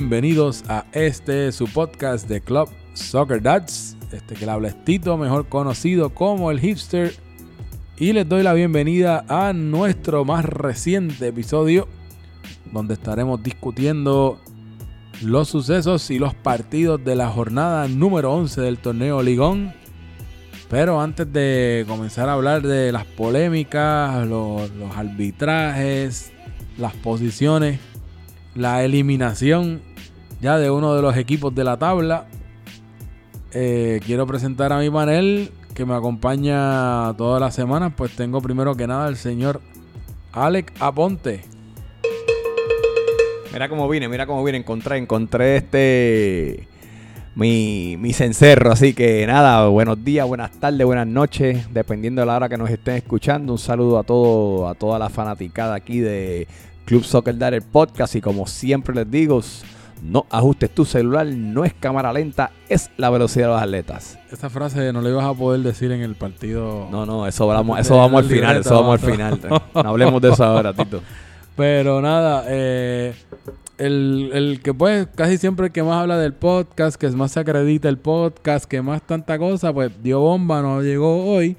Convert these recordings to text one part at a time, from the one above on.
Bienvenidos a este su podcast de Club Soccer Dads. Este que le habla es Tito, mejor conocido como el hipster. Y les doy la bienvenida a nuestro más reciente episodio, donde estaremos discutiendo los sucesos y los partidos de la jornada número 11 del torneo Ligón. Pero antes de comenzar a hablar de las polémicas, los arbitrajes, las posiciones, la eliminación ya de uno de los equipos de la tabla, eh, quiero presentar a mi panel que me acompaña todas las semanas. Pues tengo primero que nada el señor Alex Aponte. Mira cómo vine, mira cómo vine. Encontré, encontré este. Mi, mi cencerro. Así que nada, buenos días, buenas tardes, buenas noches. Dependiendo de la hora que nos estén escuchando. Un saludo a todo, a toda la fanaticada aquí de Club Soccer Dad, el podcast. Y como siempre les digo, no ajustes tu celular, no es cámara lenta, es la velocidad de los atletas. Esta frase no la ibas a poder decir en el partido. No, no, eso vamos, eso vamos al final, eso vamos al final. No hablemos de eso ahora, Tito. Pero nada, eh, el, el que pues casi siempre el que más habla del podcast, que más se acredita el podcast, que más tanta cosa, pues dio bomba, no llegó hoy.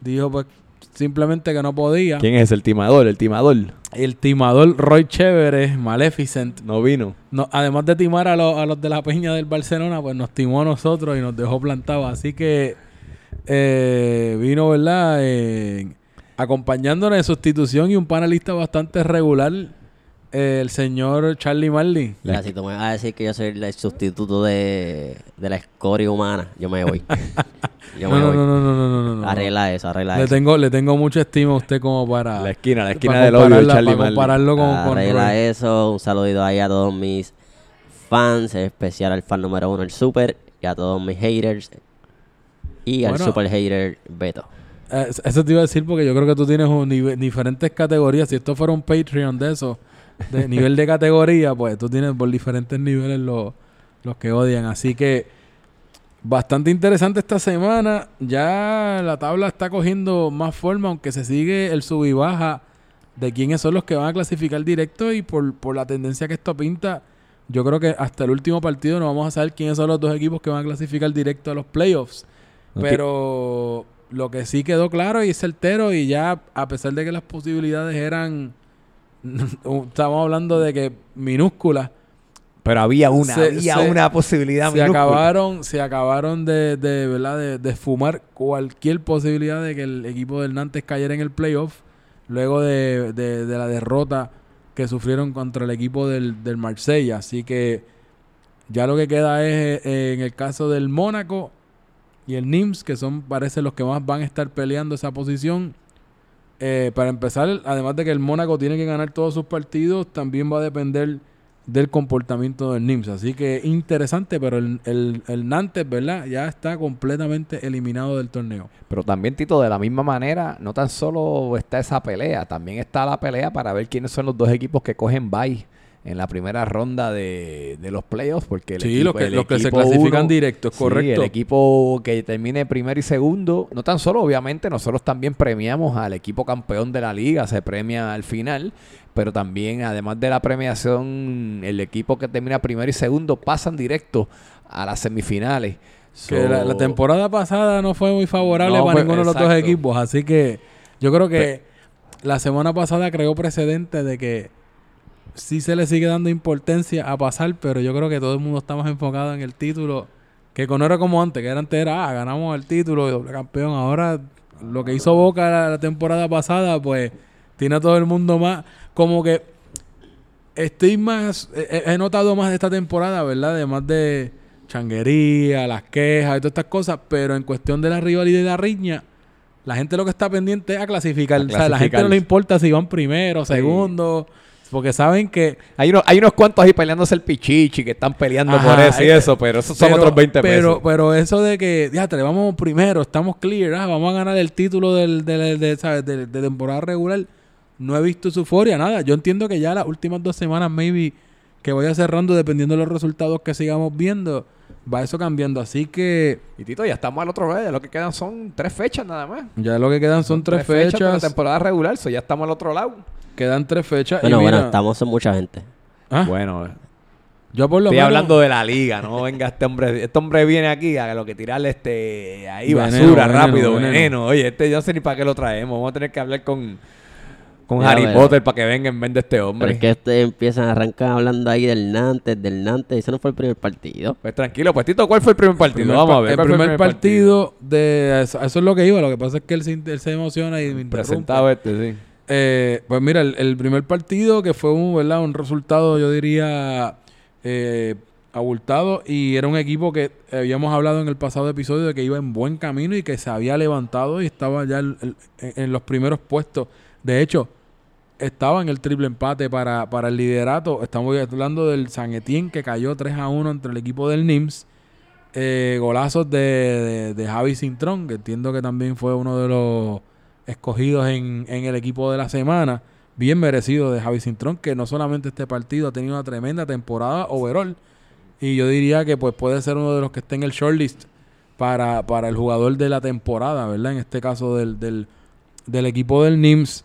Dijo pues simplemente que no podía. ¿Quién es el timador? El timador. El timador Roy Chévere, Maleficent. No vino. No, además de timar a, los- a los de la peña del Barcelona, pues nos timó a nosotros y nos dejó plantados. Así que eh, vino, ¿verdad? Eh, acompañándonos en sustitución y un panelista bastante regular, eh, el señor Charlie Marley. Mira, si tú me vas a decir que yo soy el sustituto de, de la escoria humana, yo me voy. yo No, me no, voy. no, no, no, no, no, no. Arregla eso, arregla Le eso. tengo, le tengo mucha estima a usted como para... La esquina, la esquina del odio de Charlie para Marley. compararlo con, con arregla eso. Un saludito ahí a todos mis fans, en especial al fan número uno, el Super, y a todos mis haters. Y al super hater Beto. Eh, Eso te iba a decir porque yo creo que tú tienes un diferentes categorías. Si esto fuera un Patreon de eso, de nivel de categoría, pues tú tienes por diferentes niveles los, los que odian. Así que bastante interesante esta semana. Ya la tabla está cogiendo más forma, aunque se sigue el sub y baja de quiénes son los que van a clasificar directo y por, por la tendencia que esto pinta. Yo creo que hasta el último partido no vamos a saber quiénes son los dos equipos que van a clasificar directo a los playoffs. Pero lo que sí quedó claro y certero y ya a pesar de que las posibilidades eran estamos hablando de que minúsculas Pero había una, Se- había se- una posibilidad se minúscula. acabaron se acabaron de, de verdad de, de esfumar cualquier posibilidad de que el equipo del Nantes cayera en el playoff luego de, de- de la derrota que sufrieron contra el equipo del, del Marsella. Así que ya lo que queda es eh, en el caso del Mónaco y el Nims que son parece los que más van a estar peleando esa posición Eh, para empezar además de que el Mónaco tiene que ganar todos sus partidos también va a depender del comportamiento del NIMS. Así que interesante, pero el, el, el Nantes, ¿verdad? Ya está completamente eliminado del torneo. Pero también, Tito, de la misma manera, no tan solo está esa pelea, también está la pelea para ver quiénes son los dos equipos que cogen bye en la primera ronda de, de los playoffs, porque el sí, equipo, los que, el los que se clasifican uno- directo, es Sí, correcto. el equipo que termine primero y segundo, no tan solo, obviamente, nosotros también premiamos al equipo campeón de la liga, se premia al final, pero también, además de la premiación, el equipo que termina primero y segundo pasan directo a las semifinales. que la, la temporada pasada no fue muy favorable No para fue- ninguno de los dos equipos. Así que yo creo que la semana pasada creó precedente de que sí se le sigue dando importancia a pasar, pero yo creo que todo el mundo está más enfocado en el título. Que no era como antes, que era antes era, ah, ganamos el título y doble campeón. Ahora, lo que hizo Boca la, la temporada pasada, pues, tiene a todo el mundo más, como que estoy más, he, he notado más de esta temporada, ¿verdad? Además de changuería, las quejas y todas estas cosas, pero en cuestión de la rivalidad y la riña, la gente lo que está pendiente es a clasificar. A O sea, a la gente no le importa si van primero, Sí. segundo, porque saben que Hay unos, hay unos cuantos ahí peleándose el pichichi que están peleando Ajá, por eso y eso, pero esos son pero, otros 20 pero, pesos. Pero eso de que, ya te vamos primero, estamos clear, ah, vamos a ganar el título del, del- de, ¿sabes? de- de temporada regular. No he visto su euforia, nada. Yo entiendo que ya las últimas dos semanas, maybe, que vaya cerrando, dependiendo de los resultados que sigamos viendo, va eso cambiando. Así que Y Tito, ya estamos al otro lado, ya lo que quedan son tres fechas nada más. ya lo que quedan son tres, de la fechas. temporada regular, so ya estamos al otro lado. Quedan tres fechas. y Bueno, bueno, mira, estamos en mucha gente. ¿Ah? Bueno, Yo por lo estoy menos- hablando de la liga, no venga este hombre, este hombre viene aquí a lo que tirarle este ahí Veneno, basura veneno, rápido, veneno. veneno. Oye, este yo no sé ni para qué lo traemos, vamos a tener que hablar con con Ya, Harry pero- Potter para que venga en vez de este Pero hombre. es que ustedes empiezan a arrancar hablando ahí del Nantes, del Nantes. Ese no fue el primer partido. Pues tranquilo, pues Tito, ¿cuál fue el primer partido? primer Vamos a ver. El ¿cuál fue primer partido, de. Eso, eso es lo que iba. Lo que pasa es que él se, él se emociona y me interrumpe. Presentado este, sí. Eh, pues mira, el, primer partido que fue un, ¿verdad? un resultado, yo diría, eh, abultado y era un equipo que habíamos hablado en el pasado episodio de que iba en buen camino y que se había levantado y estaba ya en los primeros puestos. De hecho, estaba en el triple empate para, para el liderato. Estamos hablando del San Etienne que cayó 3 a 1 entre el equipo del NIMS. Eh, golazos de, de, de Javi Cintrón, que entiendo que también fue uno de los escogidos en, en el equipo de la semana. Bien merecido de Javi Cintrón, que no solamente este partido ha tenido una tremenda temporada overall. Y yo diría que pues puede ser uno de los que esté en el shortlist para, para el jugador de la temporada, ¿verdad? En este caso del, del, del equipo del NIMS.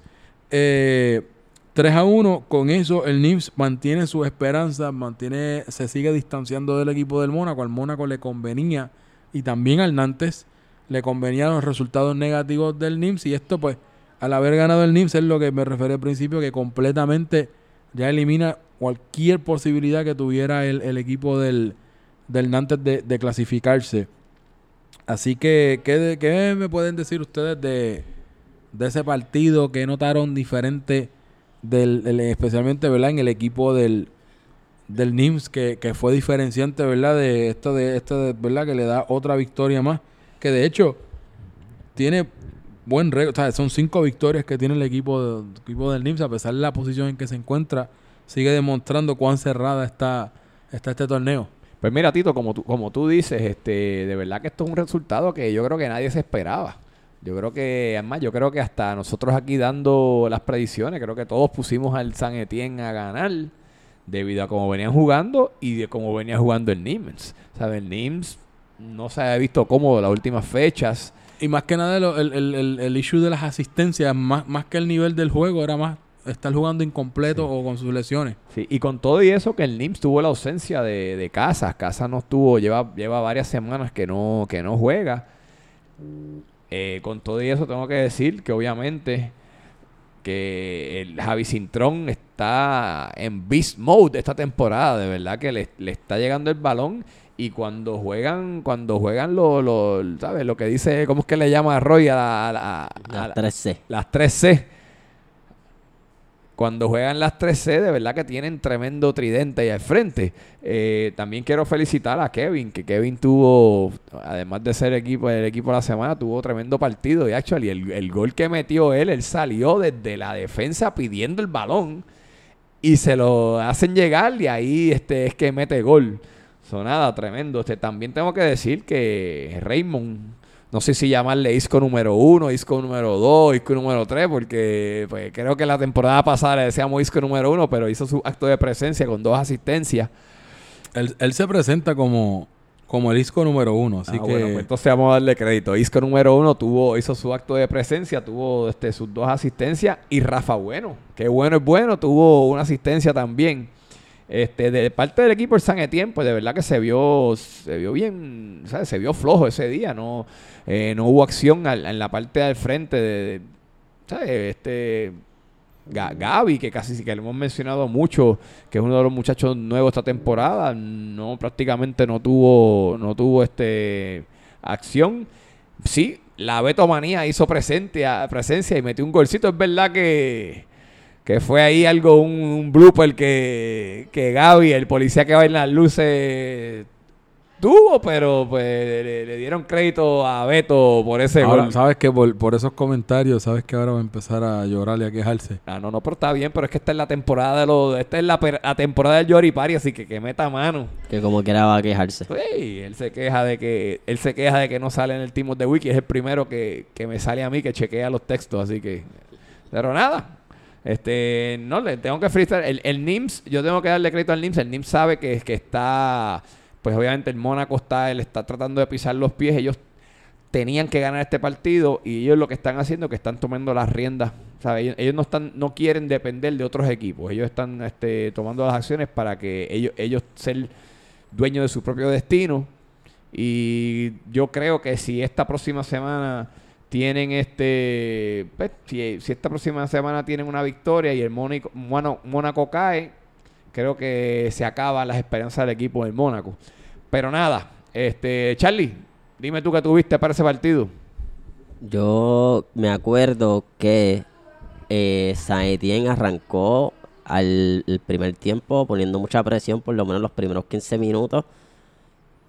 Eh, 3 a 1, con eso el NIMS mantiene su esperanza, mantiene, se sigue distanciando del equipo del Mónaco. Al Mónaco le convenía y también al Nantes le convenían los resultados negativos del NIMS. Y esto, pues, al haber ganado el NIMS, es lo que me referí al principio, que completamente ya elimina cualquier posibilidad que tuviera el, el equipo del, del Nantes de, clasificarse. Así que, ¿qué, qué me pueden decir ustedes de, de ese partido que notaron diferente, del, del- especialmente ¿verdad? en el equipo del, del NIMS, que, que fue diferenciante ¿verdad? de esto, de esto ¿verdad? que le da otra victoria más? Que de hecho tiene buen récord, o sea, son cinco victorias que tiene el equipo, equipo del NIMS, a pesar de la posición en que se encuentra, sigue demostrando cuán cerrada está, está este torneo. Pues mira, Tito, como tú, como tú dices, este, de verdad que esto es un resultado que yo creo que nadie se esperaba. Yo creo que, además, yo creo que hasta nosotros aquí dando las predicciones, creo que todos pusimos al San Etienne a ganar debido a cómo venían jugando y de cómo venía jugando el Nims. ¿Sabes? El Nims no se había visto cómodo las últimas fechas. Y más que nada el, el, el, el issue de las asistencias, más, más que el nivel del juego, era más estar jugando incompleto o con sus lesiones. Sí, y con todo y eso que el NIMS tuvo la ausencia de, de Casas. Casas no estuvo, lleva, lleva varias semanas que no, que no juega. Eh, con todo y eso tengo que decir que obviamente que el Javi Cintrón está en beast mode esta temporada. De verdad que le, le está llegando el balón. Y cuando juegan, cuando juegan lo, lo, ¿sabes? Lo que dice, ¿cómo es que le llama a Roy a la- a la- a Las la- 3C. las 3C. Cuando juegan las 3C, de verdad que tienen tremendo tridente ahí al frente. Eh, también quiero felicitar a Kevin, que Kevin tuvo, además de ser equipo el equipo de la semana, tuvo tremendo partido. Y actually, el, el gol que metió él, él salió desde la defensa pidiendo el balón y se lo hacen llegar y ahí este es que mete gol. Sonada tremendo. Este, también tengo que decir que Raymond, no sé si llamarle Isco número uno, Isco número dos, Isco número tres, porque pues, creo que la temporada pasada le decíamos Isco número uno, pero hizo su acto de presencia con dos asistencias. Él, él se presenta como, como el disco número uno, así Ah, que... bueno, pues entonces vamos a darle crédito. Isco número uno tuvo, hizo su acto de presencia, tuvo este, sus dos asistencias y Rafa Bueno, que bueno es bueno, tuvo una asistencia también. Este, de parte del equipo el San Etienne, pues de verdad que se vio, se vio bien, ¿sabes? se vio flojo ese día, no, eh, no hubo acción al- en la parte del frente de, ¿sabes? Este, Ga- Gaby, que casi que le hemos mencionado mucho, que es uno de los muchachos nuevos esta temporada, no prácticamente no tuvo, no tuvo este acción. Sí, la Betomanía hizo presente presencia y metió un golcito. Es verdad que, que fue ahí algo, un, un blooper que, que Gaby, el policía que va en las luces, tuvo, pero pues le, le dieron crédito a Beto por ese Ahora, gol. sabes que por, por esos comentarios, sabes que ahora va a empezar a llorar y a quejarse. Ah, no, no, pero está bien, pero es que esta es la temporada de los, esta es la, per- la temporada del Yori Pari, así que que meta mano. Que como quiera va a quejarse. Sí, él se queja de que, él se queja de que no sale en el Team of the Wiki, es el primero que, que me sale a mí que chequea los textos, así que. Pero nada. Este, no, le tengo que felicitar. El, el NIMS, yo tengo que darle crédito al NIMS. El NIMS sabe que, que está, pues obviamente el Mónaco está, él está tratando de pisar los pies. Ellos tenían que ganar este partido y ellos lo que están haciendo es que están tomando las riendas. Ellos, ellos no están, no quieren depender de otros equipos. Ellos están este, tomando las acciones para que ellos, ellos ser dueños de su propio destino. Y yo creo que si esta próxima semana tienen este, pues, si, esta próxima semana tienen una victoria y el Mónaco, Mónaco, cae, creo que se acaban las esperanzas del equipo del Mónaco. Pero nada, este, Charlie, dime tú qué tuviste para ese partido. Yo me acuerdo que eh, Saint Etienne arrancó al primer tiempo poniendo mucha presión, por lo menos los primeros 15 minutos.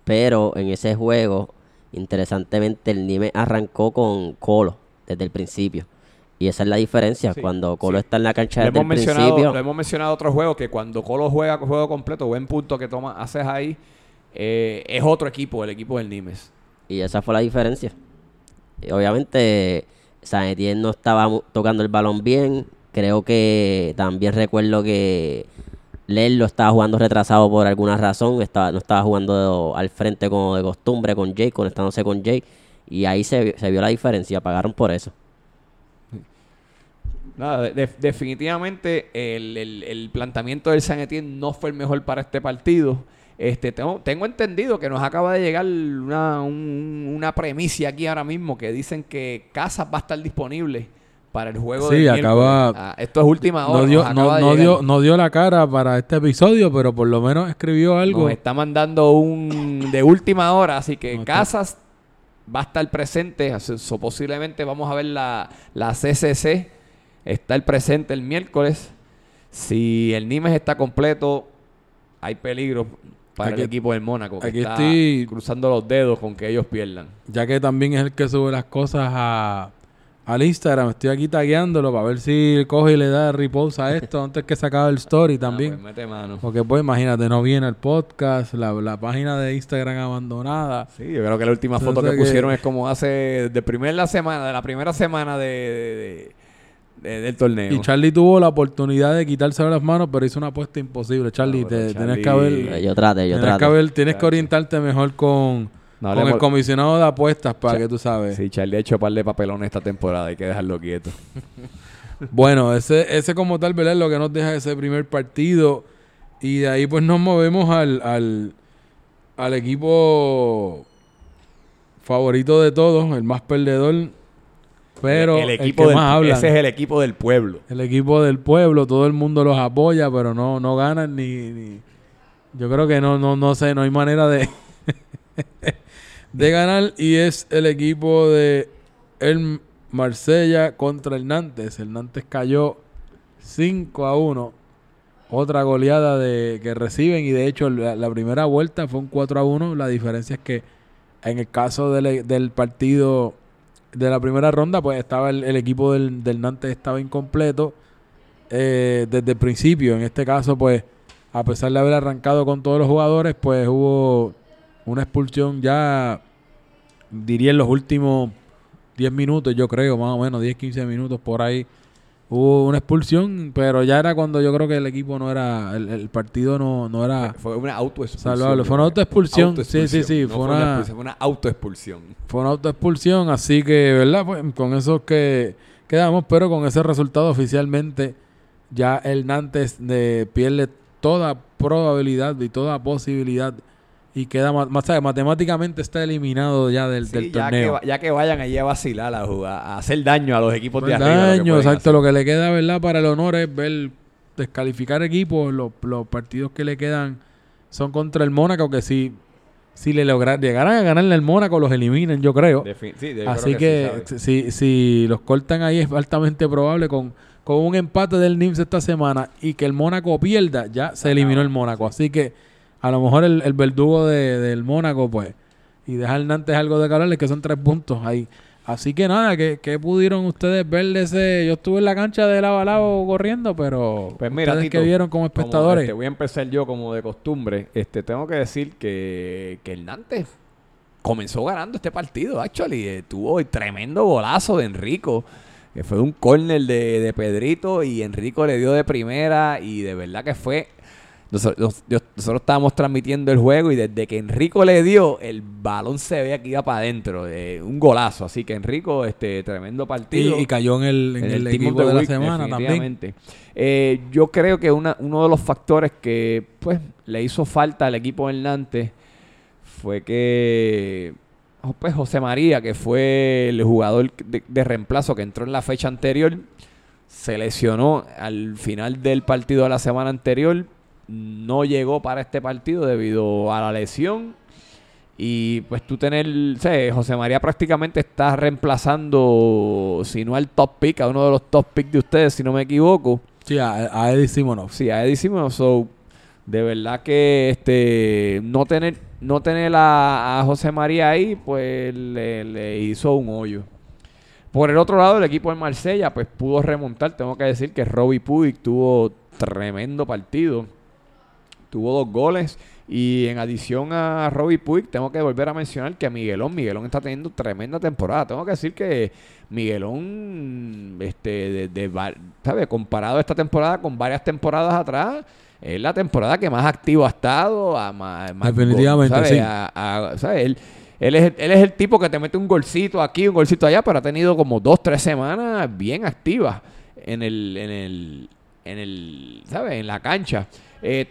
Pero en ese juego, interesantemente, el Nime arrancó con Colo desde el principio. Y esa es la diferencia. Sí, Cuando Colo sí. está en la cancha Lo desde hemos, el mencionado, principio. lo hemos mencionado en otros juegos que cuando Colo juega juego completo, buen punto que toma, haces ahí, eh, es otro equipo, el equipo del Nimes. Y esa fue la diferencia. Y obviamente, San Etienne no estaba tocando el balón bien. Creo que también recuerdo que Lerlo estaba jugando retrasado por alguna razón. Estaba, no estaba jugando al frente como de costumbre con Jay, conectándose con Jay. Y ahí se, se vio la diferencia. Pagaron por eso. Definitivamente el, el- el planteamiento del San Etienne no fue el mejor para este partido. Este, tengo, tengo entendido que nos acaba de llegar una, un- una aquí ahora mismo que dicen que Casas va a estar disponible para el juego Sí, acaba-. Ah, esto es última hora. No dio, no, dio, no dio la cara para este episodio, pero por lo menos escribió algo. Nos está mandando un de última hora, así que está- Casas va a estar presente. so, posiblemente vamos a ver la, la CCC estar presente el miércoles. Si el Nimes está completo, hay peligro para Aquí- el equipo del Mónaco. Que aquí está estoy- cruzando los dedos con que ellos pierdan. Ya que también es el que sube las cosas a, al Instagram. Estoy aquí tagueándolo para ver si coge y le da repose a esto antes que se acabe el story Ah, también. pues mete mano. Porque pues imagínate, no viene el podcast, la, la página de Instagram abandonada. Sí, yo creo que la última foto que Entonces que- pusieron es como hace de primer la semana, de la primera semana de, de- de- de- del torneo. Y Charlie tuvo la oportunidad de quitárselo de las manos, pero hizo una apuesta imposible. Charlie, No, te, Charlie- tienes que haber, Yo traté, yo tienes que, haber- tienes que orientarte mejor con, No con el comisionado de apuestas para que tú sabes. Sí, Charlie ha hecho par de papelones esta temporada, hay que dejarlo quieto. Bueno, ese, ese como tal, ¿verdad? Es lo que nos deja ese primer partido. Y de ahí pues nos movemos al, al, al equipo favorito de todos, el más perdedor. Pero el el, equipo que del, más habla. ese es el equipo del pueblo. El equipo del pueblo, todo el mundo los apoya, pero no, no ganan ni, ni- Yo creo que no, no, no sé, no hay manera de, de ganar. Y es el equipo de el Marsella contra el Nantes. El Nantes cayó 5 a 1. Otra goleada de que reciben. Y de hecho, la, primera vuelta fue un 4 a 1. La diferencia es que en el caso del, del partido de la primera ronda, pues estaba el, el equipo del, del Nantes estaba incompleto eh, desde el principio. En este caso, pues, a pesar de haber arrancado con todos los jugadores, pues hubo una expulsión ya, diría en los últimos 10 minutos, yo creo, más o menos, 10, 15 minutos por ahí. Hubo una expulsión, pero ya era cuando yo creo que el equipo no era, el, el partido no, no era Fue una autoexpulsión. salvable. Fue una autoexpulsión. Sí, sí, sí. No fue una, fue una autoexpulsión. fue una autoexpulsión, así que, ¿verdad? Pues con eso que quedamos, pero con ese resultado oficialmente ya el Nantes de, pierde toda probabilidad y toda posibilidad y queda más matemáticamente está eliminado ya del, Sí, del ya, que, torneo. va- ya que vayan allí a vacilar, a, jugar, a hacer daño a los equipos de arriba. que daño, exacto. hacer. Lo que le queda, ¿verdad? Para el honor es ver descalificar equipos. Los, los partidos que le quedan son contra el Mónaco, que si, si le logran, llegaran a ganarle al Mónaco, los eliminen, yo creo. Sí, yo Así sí, que, si, si los cortan ahí es altamente probable con, con un empate del NIMS esta semana y que el Mónaco pierda, ya se eliminó el Mónaco. Así que a lo mejor el, el verdugo de- del Mónaco, pues, y dejar Nantes algo de calor, que son tres puntos ahí. Así que nada, ¿qué, qué pudieron ustedes ver de ese? Yo estuve en la cancha de lado a lado corriendo, pero Pues mira, Tito, que vieron como Como, espectadores. este, voy a empezar yo como de costumbre. Este, tengo que decir que, que el Nantes comenzó ganando este partido, actually. Eh, tuvo el tremendo golazo de Enrico, que fue un córner de, de Pedrito y Enrico le dio de primera y de verdad que fue nosotros, nosotros estábamos transmitiendo el juego y desde que Enrico le dio, el balón se veía que iba para adentro. un golazo. Así que Enrico, este tremendo partido. Y, cayó en el, en el, equipo de, la semana también. Eh, yo creo que una, uno de los factores que pues le hizo falta al equipo del Nantes fue que pues José María, que fue el jugador de, de, reemplazo que entró en la fecha anterior, se lesionó al final del partido de la semana anterior no llegó para este partido debido a la lesión. Y pues tú tener, sé, José María prácticamente está reemplazando, si no al top pick, a uno de los top picks de ustedes, si no me equivoco. Sí, a, a Eddie Simonov. Sí, a Eddie Simonov. So, de verdad que este no tener no tener a, José María ahí, pues le, hizo un hoyo. Por el otro lado, el equipo de Marsella, pues pudo remontar. Tengo que decir que Robbie Puig tuvo tremendo partido tuvo dos goles. Y en adición a Robbie Puig, tengo que volver a mencionar que Miguelón, Miguelón está teniendo tremenda temporada. Tengo que decir que Miguelón, este, de, ¿sabe? comparado esta temporada con varias temporadas atrás, es la temporada que más activo ha estado. Definitivamente, sí. Él, él, es, él es el tipo que te mete un golcito aquí, un golcito allá, pero ha tenido como dos, tres semanas bien activas en el, en el, en el, ¿sabes? En la cancha. Eh,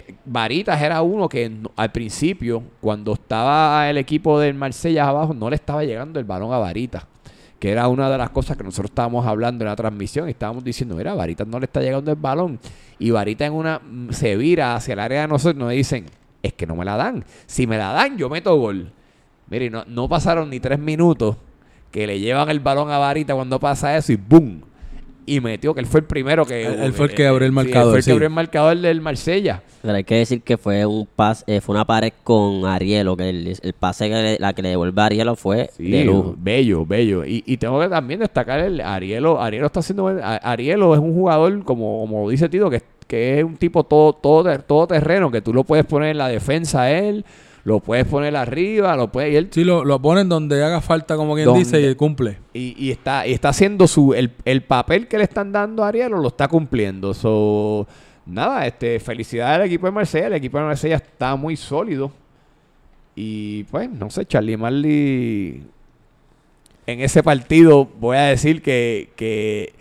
era uno que al principio, cuando estaba el equipo del Marsella abajo, no le estaba llegando el balón a Varitas. Que era una de las cosas que nosotros estábamos hablando en la transmisión. Y estábamos diciendo, mira, Varitas no le está llegando el balón. Y Varitas en una mm, se vira hacia el área de nosotros y nos dicen, es que no me la dan. Si me la dan, yo meto gol. Mire, no, no pasaron ni tres minutos que le llevan el balón a Varita cuando pasa eso y ¡boom! Y metió, que él fue el primero que... Él, fue el que abrió el marcador. fue el que abrió el marcador del Marsella. Pero hay que decir que fue un pase, eh, fue una pared con Arielo, que el, pase que la que le devuelve a Arielo fue de lujo. Bello, bello. Y, y, tengo que también destacar el Arielo. Arielo está haciendo... Arielo es un jugador, como, como dice Tito, que, que es un tipo todo, todo, todo terreno, que tú lo puedes poner en la defensa a él lo puedes poner arriba, lo puedes... Y él, sí, lo, lo ponen donde haga falta, como quien dice, y él cumple. Y, está, y está haciendo su... El, papel que le están dando a Ariel lo está cumpliendo. So, nada, este, felicidades al equipo de Marsella. El equipo de Marsella está muy sólido. Y pues, no sé, Charlie Marley... En ese partido voy a decir que, que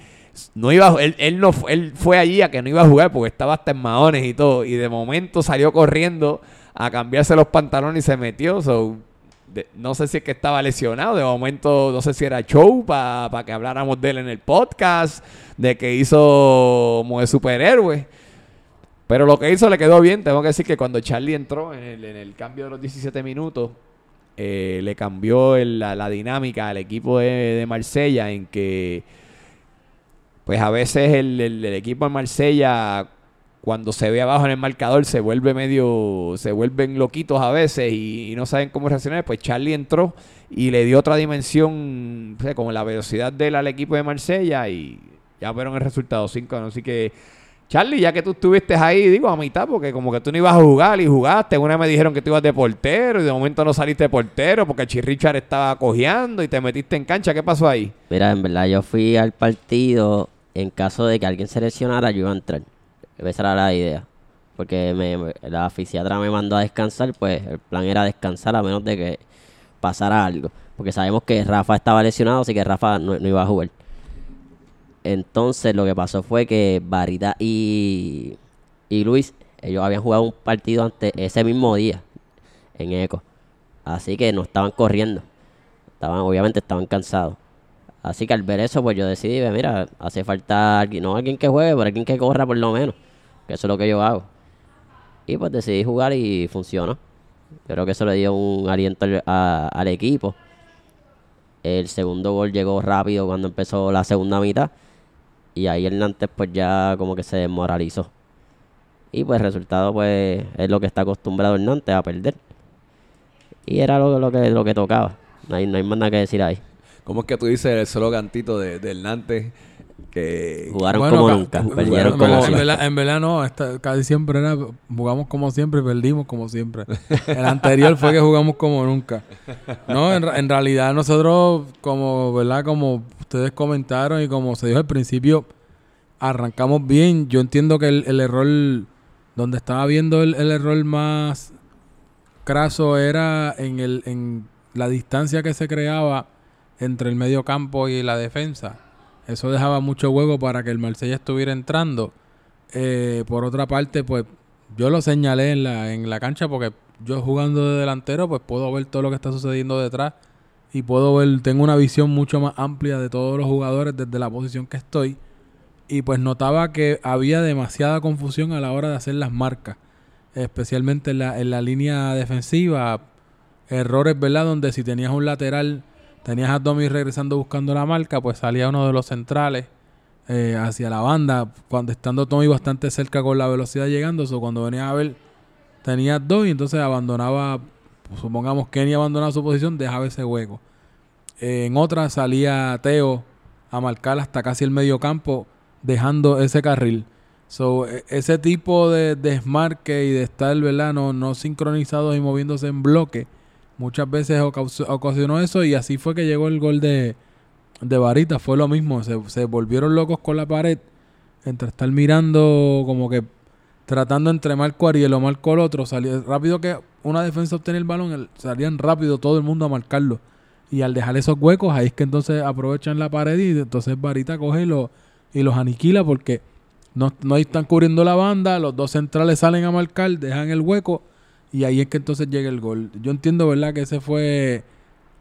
no iba él, él no él fue allí a que no iba a jugar porque estaba hasta en maones y todo y de momento salió corriendo a cambiarse los pantalones y se metió. no sé si es que estaba lesionado. De momento, no sé si era show para que habláramos de él en el podcast. De que hizo como de superhéroe. Pero lo que hizo le quedó bien. Tengo que decir que cuando Charlie entró en el, cambio de los 17 minutos, eh, le cambió la, dinámica al equipo de, de, Marsella en que, pues a veces el, el equipo de Marsella cuando se ve abajo en el marcador se vuelve medio, se vuelven loquitos a veces y, no saben cómo reaccionar, pues Charlie entró y le dio otra dimensión, como la velocidad de él al equipo de Marsella y ya fueron el resultado 5, así que Charlie, ya que tú estuviste ahí, digo, a mitad, porque como que tú no ibas a jugar y jugaste, una me dijeron que tú ibas de portero y de momento no saliste de portero porque Chirrichard estaba cojeando y te metiste en cancha, ¿qué pasó ahí? Mira, en verdad yo fui al partido en caso de que alguien se lesionara, yo iba a entrar. Esa era la idea. Porque me, la fisiatra me mandó a descansar, pues el plan era descansar a menos de que pasara algo. Porque sabemos que Rafa estaba lesionado, así que Rafa no, iba a jugar. Entonces lo que pasó fue que Barita y, Luis, ellos habían jugado un partido antes ese mismo día en Eco. Así que no estaban corriendo. Estaban, obviamente estaban cansados. Así que al ver eso, pues yo decidí, mira, hace falta alguien, no alguien que juegue, pero alguien que corra por lo menos que eso es lo que yo hago. Y pues decidí jugar y funcionó. Creo que eso le dio un aliento al, equipo. El segundo gol llegó rápido cuando empezó la segunda mitad. Y ahí Nantes pues ya como que se desmoralizó. Y pues el resultado pues es lo que está acostumbrado el Nantes a perder. Y era lo, que, lo que tocaba. No hay, más nada que decir ahí. ¿Cómo es que tú dices el solo cantito de, del Nantes? Que jugaron como nunca, perdieron como en verdad, en verdad no, casi siempre era jugamos como siempre y perdimos como siempre. El anterior fue que jugamos como nunca. No, en, realidad nosotros como, ¿verdad? Como ustedes comentaron y como se dijo al principio, arrancamos bien. Yo entiendo que el, error Donde estaba viendo el, el error más craso era en, el, en la distancia que se creaba entre el medio campo y la defensa. Eso dejaba mucho hueco para que el Marsella estuviera entrando. Eh, por otra parte, pues yo lo señalé en la, en la cancha porque yo jugando de delantero, pues puedo ver todo lo que está sucediendo detrás y puedo ver, tengo una visión mucho más amplia de todos los jugadores desde la posición que estoy. Y pues notaba que había demasiada confusión a la hora de hacer las marcas, especialmente en la, en la línea defensiva. Errores, ¿verdad? Donde si tenías un lateral, tenías a Domi regresando buscando la marca, pues salía uno de los centrales eh, hacia la banda, cuando estando Tommy bastante cerca con la velocidad llegando, o cuando venía a ver, tenía dos y entonces abandonaba, pues, supongamos Kenny abandonaba su posición, dejaba ese hueco. En otra salía Teo a marcar hasta casi el medio campo, dejando ese carril. E- ese tipo de desmarque y de estar, ¿verdad? No, no sincronizados y moviéndose en bloque, muchas veces ocasionó eso y así fue que llegó el gol de, de Varita. Fue lo mismo, se, se volvieron locos con la pared, entre estar mirando como que tratando entre Marco Ariel o Marco el otro, salía rápido que una defensa obtenía el balón, salían rápido todo el mundo a marcarlo. Y al dejar esos huecos, ahí es que entonces aprovechan la pared y entonces Varita coge y, lo- y los aniquila porque no, no están cubriendo la banda, los dos centrales salen a marcar, dejan el hueco y ahí es que entonces llega el gol. Yo entiendo, ¿verdad? Que ese fue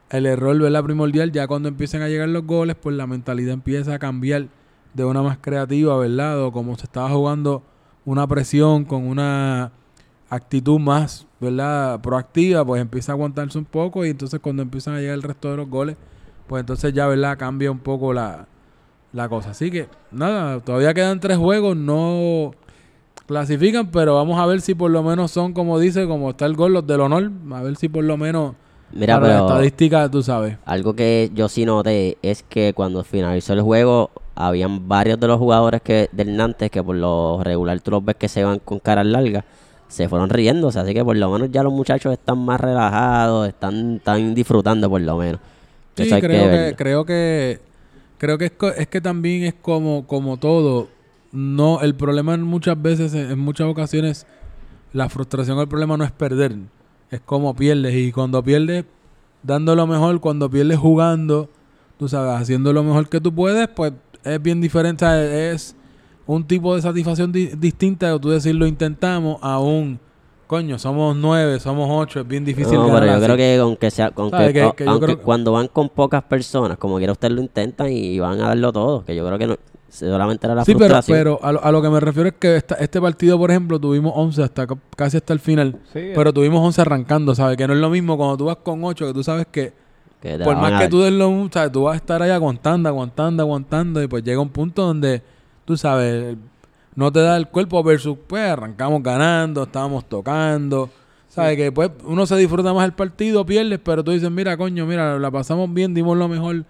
el error, ¿verdad? Primordial. Ya cuando empiezan a llegar los goles, pues la mentalidad empieza a cambiar de una más creativa, ¿verdad? O como se estaba jugando una presión con una actitud más, ¿verdad? Proactiva, pues empieza a aguantarse un poco y entonces cuando empiezan a llegar el resto de los goles, pues entonces ya, ¿verdad? Cambia un poco la, la cosa. Así que, nada, todavía quedan tres juegos, no clasifican, pero vamos a ver si por lo menos son, como dice, como está el gol, los del honor, a ver si por lo menos Mira, para la pero estadística, tú sabes. algo que yo sí noté es que cuando finalizó el juego, habían varios de los jugadores que del Nantes que por lo regular tú los ves que se van con caras largas, se fueron riéndose, así que por lo menos ya los muchachos están más relajados, están, están disfrutando por lo menos. Sí, Eso creo que, creo que creo que es, es que también es como como todo. No, el problema en muchas veces, en, muchas ocasiones, la frustración, el problema no es perder, es como pierdes. Y cuando pierdes dando lo mejor, cuando pierdes jugando, tú sabes, haciendo lo mejor que tú puedes, pues es bien diferente, es un tipo de satisfacción di- distinta de tú decir lo intentamos a un coño, somos nueve, somos ocho, es bien difícil No, pero yo así. creo que aunque sea, aunque, ¿Sabe? Que- aunque creo que- cuando van con pocas personas, como quiera usted lo intentan y van a darlo todo, que yo creo que no, solamente era la Sí, pero, frustración. pero a, lo, a lo que me refiero es que esta- este partido, por ejemplo, tuvimos 11 hasta ca- casi hasta el final. Sí, Pero tuvimos 11 arrancando, ¿sabes? Que no es lo mismo cuando tú vas con 8, que tú sabes que que por más que tú des lo, ¿sabes? Tú vas a estar ahí aguantando, aguantando, aguantando. Y pues llega un punto donde, tú sabes, no te da el cuerpo versus, pues arrancamos ganando, estábamos tocando. ¿Sabes? Que pues uno se disfruta más el partido, pierdes, pero tú dices, mira, coño, mira, la pasamos bien, dimos lo mejor.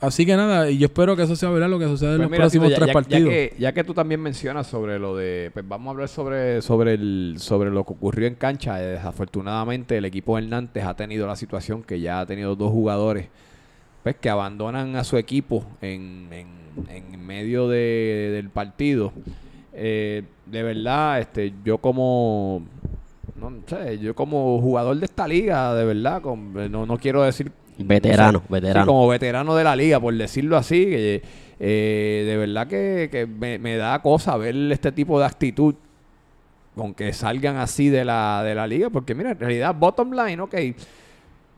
Así que nada, y yo espero que eso sea verdad lo que sucede en Pues los mira, próximos ya- tres ya, partidos. Ya que, ya que tú también mencionas sobre lo de, pues vamos a hablar sobre sobre el sobre lo que ocurrió en cancha. Eh, Desafortunadamente el equipo del Nantes ha tenido la situación que ya ha tenido dos jugadores, pues que abandonan a su equipo en, en, en medio de- del partido. Eh, de verdad, este, yo como no sé, yo como jugador de esta liga, de verdad, con- no, no quiero decir Veterano, veterano. como veterano de la liga, por decirlo así, que, eh, de verdad que, que me, me da cosa ver este tipo de actitud con que salgan así de la, de la liga, porque mira, en realidad, bottom line, ok,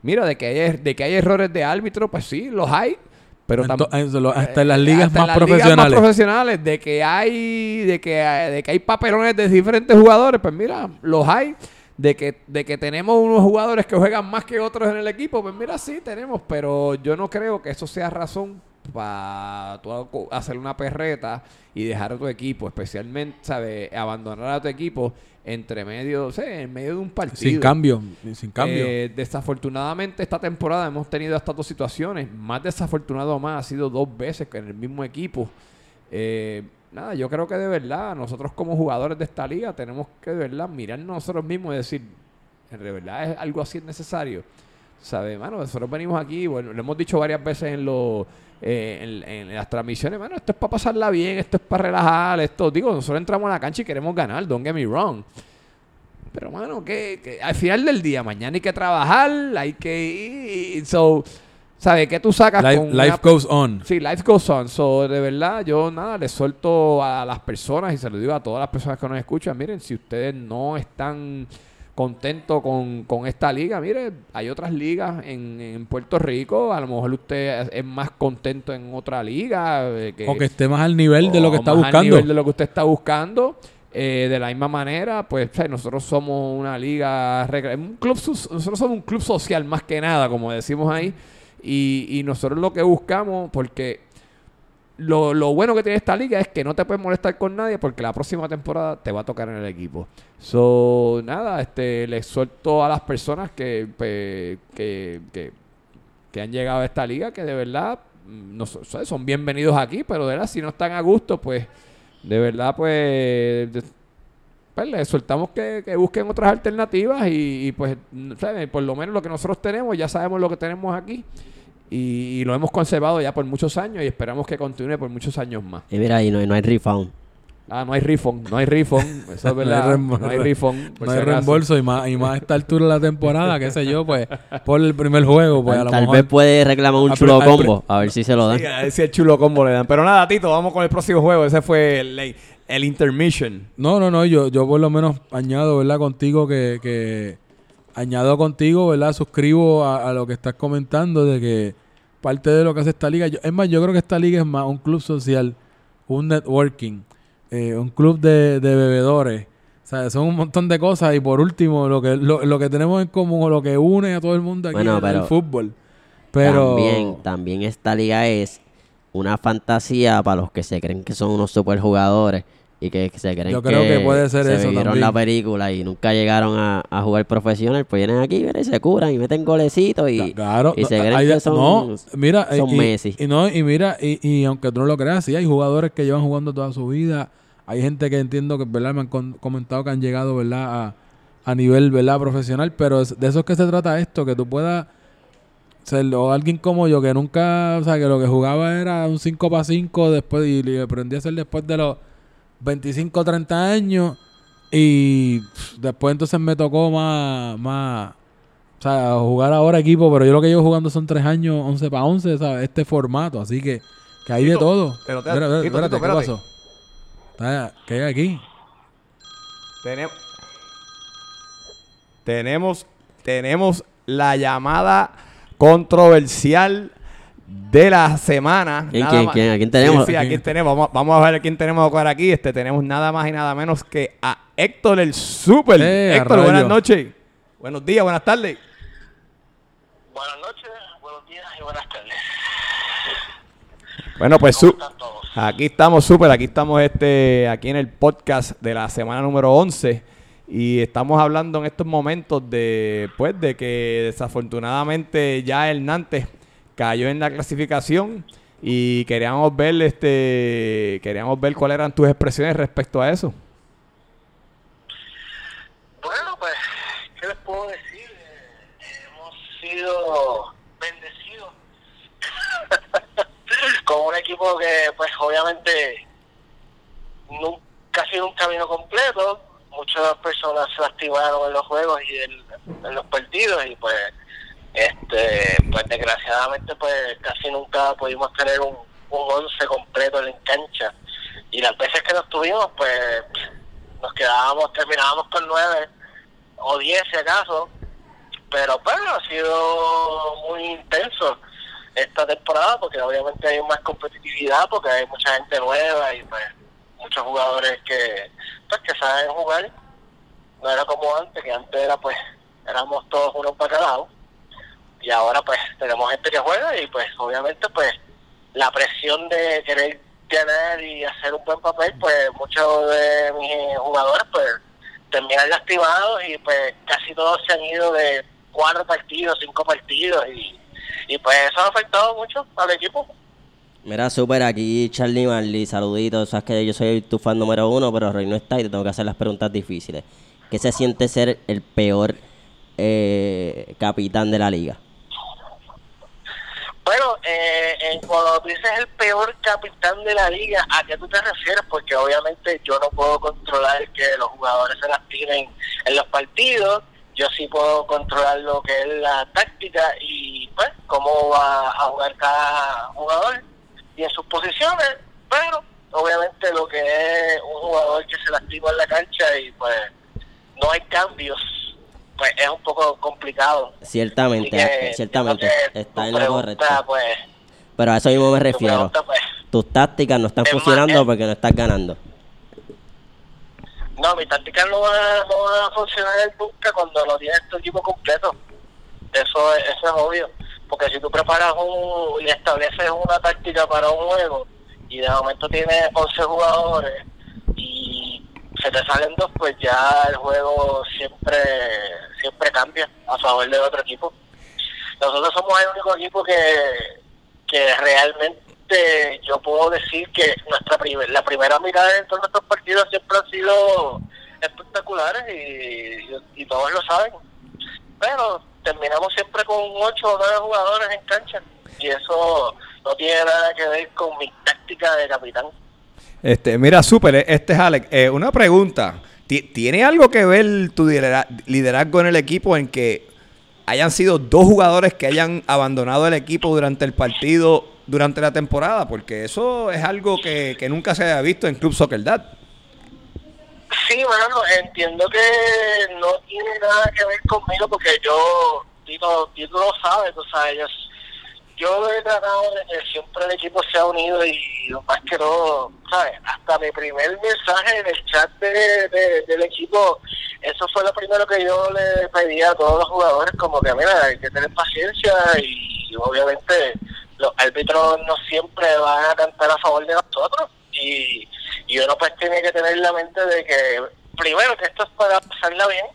mira, de que hay, de que hay errores de árbitro, pues sí, los hay, pero Ento- tam- en- lo- hasta en las eh, ligas hasta más las ligas profesionales. profesionales, de que hay, de que hay, de que hay papelones de diferentes jugadores, pues mira, los hay. De que, de que tenemos unos jugadores que juegan más que otros en el equipo, pues mira, sí tenemos, pero yo no creo que eso sea razón para hacer una perreta y dejar a tu equipo, especialmente, ¿sabes? Abandonar a tu equipo entre medio, o sea, en medio de un partido. sin cambio, sin cambio. Eh, desafortunadamente esta temporada hemos tenido estas dos situaciones. Más desafortunado más ha sido dos veces que en el mismo equipo. Eh, nada, yo creo que de verdad nosotros como jugadores de esta liga tenemos que de verdad mirarnos nosotros mismos y decir, ¿en verdad es algo así es necesario? ¿Sabes, mano? Nosotros venimos aquí, bueno, lo hemos dicho varias veces en los eh, en, en las transmisiones, mano, esto es para pasarla bien, esto es para relajar, esto, digo, nosotros entramos a la cancha y queremos ganar, don't get me wrong. Pero, mano, que, que al final del día, mañana hay que trabajar, hay que ir, so, ¿sabes? ¿Qué tú sacas Life, con life una- goes on. Sí, life goes on. So, de verdad, yo nada, les suelto a las personas y se lo digo a todas las personas que nos escuchan. Miren, si ustedes no están contentos con, con esta liga, miren, hay otras ligas en, en Puerto Rico. A lo mejor usted es más contento en otra liga. eh, que, O que esté más al nivel de lo que está más al buscando. nivel de lo que usted está buscando. Eh, de la misma manera, pues o sea, nosotros somos una liga, un club, nosotros somos un club social más que nada, como decimos ahí, y, y nosotros lo que buscamos, porque lo, lo bueno que tiene esta liga es que no te puedes molestar con nadie porque la próxima temporada te va a tocar en el equipo. So, nada, este, les suelto a las personas que, que, que, han llegado a esta liga que de verdad mm, no so- so- son bienvenidos aquí, pero de verdad si no están a gusto, pues de verdad pues, pues les soltamos que, que busquen otras alternativas y, y, pues ¿saben? por lo menos lo que nosotros tenemos, ya sabemos lo que tenemos aquí y, y lo hemos conservado ya por muchos años y esperamos que continúe por muchos años más. Y mira, ahí no, hay- no hay refund. Ah, no hay refund, no hay refund, eso es verdad, no hay refund. No hay reembolso y más, y más a esta altura de la temporada, qué sé yo, pues por el primer juego, pues a lo Tal mejor. vez puede reclamar un chulo combo. A ver si se lo dan. Sí, a ver si el chulo combo le dan. Pero nada, Tito, vamos con el próximo juego. Ese fue el, el intermission. No, no, no, yo, yo por lo menos añado, ¿verdad? Contigo que, que añado contigo, ¿verdad? Suscribo a, a lo que estás comentando de que parte de lo que hace esta liga, yo- es más, yo creo que esta liga es más un club social, un networking, eh, un club de, de bebedores. O sea, son un montón de cosas y por último, lo que, lo, lo que tenemos en común o lo que une a todo el mundo aquí Bueno, es el fútbol. Pero También, también esta liga es una fantasía para los que se creen que son unos superjugadores y que se creen Yo creo que puede ser se eso vieron también. la película y nunca llegaron a, a jugar profesional, pues vienen aquí mira, y se curan y meten golecitos y, Claro, y se creen hay- que son, no, mira, son y, Messi. Y, no, y mira, y, y aunque tú no lo creas, sí hay jugadores que llevan jugando toda su vida. Hay gente que entiendo que, ¿verdad? Me han con- comentado que han llegado, ¿verdad? A, a nivel, ¿verdad? Profesional, pero es- de eso es que se trata esto, que tú puedas ser o alguien como yo que nunca, o sea, que lo que jugaba era un 5 para 5 después y, y aprendí a hacer después de los 25, 30 años y después entonces me tocó más, más, o sea, jugar ahora equipo, pero yo lo que llevo jugando son 3 años, 11 para 11, ¿sabes? Este formato, así que, que hay de Tito, todo. pero te- Espera, espera, Tito, espérate, Tito, ¿qué pasó? ¿Qué hay aquí? Tenemos, tenemos, tenemos la llamada controversial de la semana. ¿Quién, Nada quién, más- quién? ¿A quién tenemos? Sí, sí, ¿a quién tenemos? Vamos, vamos a ver a quién tenemos por aquí. Este, tenemos nada más y nada menos que a Héctor el Super. Eh, Héctor, buenas noches. Buenos días, buenas tardes. Buenas noches, buenos días y buenas tardes. Bueno, pues ¿Cómo su- están todos? aquí estamos súper, aquí estamos este, aquí en el podcast de la semana número 11 y estamos hablando en estos momentos de, pues, de que desafortunadamente ya el Nantes cayó en la clasificación y queríamos ver, este, queríamos ver cuáles eran tus expresiones respecto a eso. Bueno, pues, ¿qué les puedo decir? Eh, hemos sido bendecidos con un equipo que, pues, obviamente, ha sido un camino completo. Muchas personas se lastimaron en los juegos y en los partidos y, pues, este, pues, desgraciadamente, pues, casi nunca pudimos tener un, un once completo en cancha. Y las veces que nos tuvimos, pues, nos quedábamos, terminábamos con nueve o diez si acaso, pero pues ha sido muy intenso esta temporada porque obviamente hay más competitividad porque hay mucha gente nueva y pues muchos jugadores que pues que saben jugar. No era como antes que antes era pues éramos todos unos lado y ahora pues tenemos gente que juega y pues obviamente pues la presión de querer ganar y hacer un buen papel pues muchos de mis jugadores pues terminan lastimados y pues casi todos se han ido de cuatro partidos, cinco partidos y, y pues eso ha afectado mucho al equipo. Mira, super, aquí Charlie Marley, saluditos. Sabes que yo soy tu fan número uno, pero Rey no está y te tengo que hacer las preguntas difíciles. ¿Qué se siente ser el peor eh, capitán de la liga? En, cuando tú dices el peor capitán de la liga, ¿a qué tú te refieres? Porque obviamente yo no puedo controlar que los jugadores se lastimen en los partidos, yo sí puedo controlar lo que es la táctica y pues cómo va a jugar cada jugador y en sus posiciones, pero obviamente lo que es un jugador que se lastima en la cancha y pues no hay cambios, pues es un poco complicado. Ciertamente, que eh, ciertamente, está en lo pregunta, correcto. Pues, Pero a eso mismo me refiero. pregunta, pues, Tus tácticas no están Es más, funcionando eh. porque no estás ganando. No, mi táctica no va, no va a funcionar nunca cuando no tienes tu equipo completo. Eso, es- eso es obvio. Porque si tú preparas un y estableces una táctica para un juego y de momento tienes 11 jugadores y se te salen dos, pues ya el juego siempre siempre cambia a favor de otro equipo. Nosotros somos el único equipo que, que realmente yo puedo decir que nuestra la primera mirada en todos nuestros partidos siempre han sido espectaculares y, todos lo saben. Pero terminamos siempre con ocho o nueve jugadores en cancha y eso no tiene nada que ver con mi táctica de capitán. Este, mira, súper, eh, este es Alex. Eh, una pregunta. Ti- ¿Tiene algo que ver tu lidera- liderazgo en el equipo en que hayan sido dos jugadores que hayan abandonado el equipo durante el partido, durante la temporada? Porque eso es algo que, que nunca se había visto en Club Soccer Dad. Sí, bueno, entiendo que no tiene nada que ver conmigo porque yo, Tito, Tito lo sabe, tú sabes, yo, yo he tratado de que siempre el equipo se ha unido y más que todo, ¿sabes? Hasta mi primer mensaje en el chat de, de- del equipo, eso fue lo primero que yo le pedí a todos los jugadores, como que mira, hay que tener paciencia y obviamente los árbitros no siempre van a cantar a favor de nosotros y, y uno pues tiene que tener la mente de que primero que esto es para pasarla bien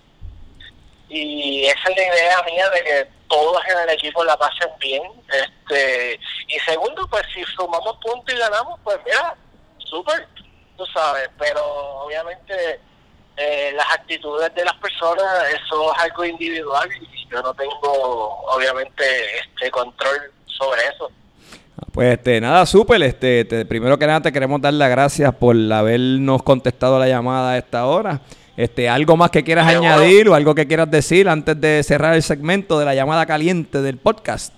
y esa es la idea mía de que todos en el equipo la pasen bien este y segundo pues si sumamos puntos y ganamos pues mira súper tú sabes pero obviamente eh, las actitudes de las personas eso es algo individual y yo no tengo obviamente este control sobre eso Pues este, nada, súper. Este, te- primero que nada te queremos dar las gracias por habernos contestado la llamada a esta hora. Este, algo más que quieras Seguro. añadir o algo que quieras decir antes de cerrar el segmento de la llamada caliente del podcast.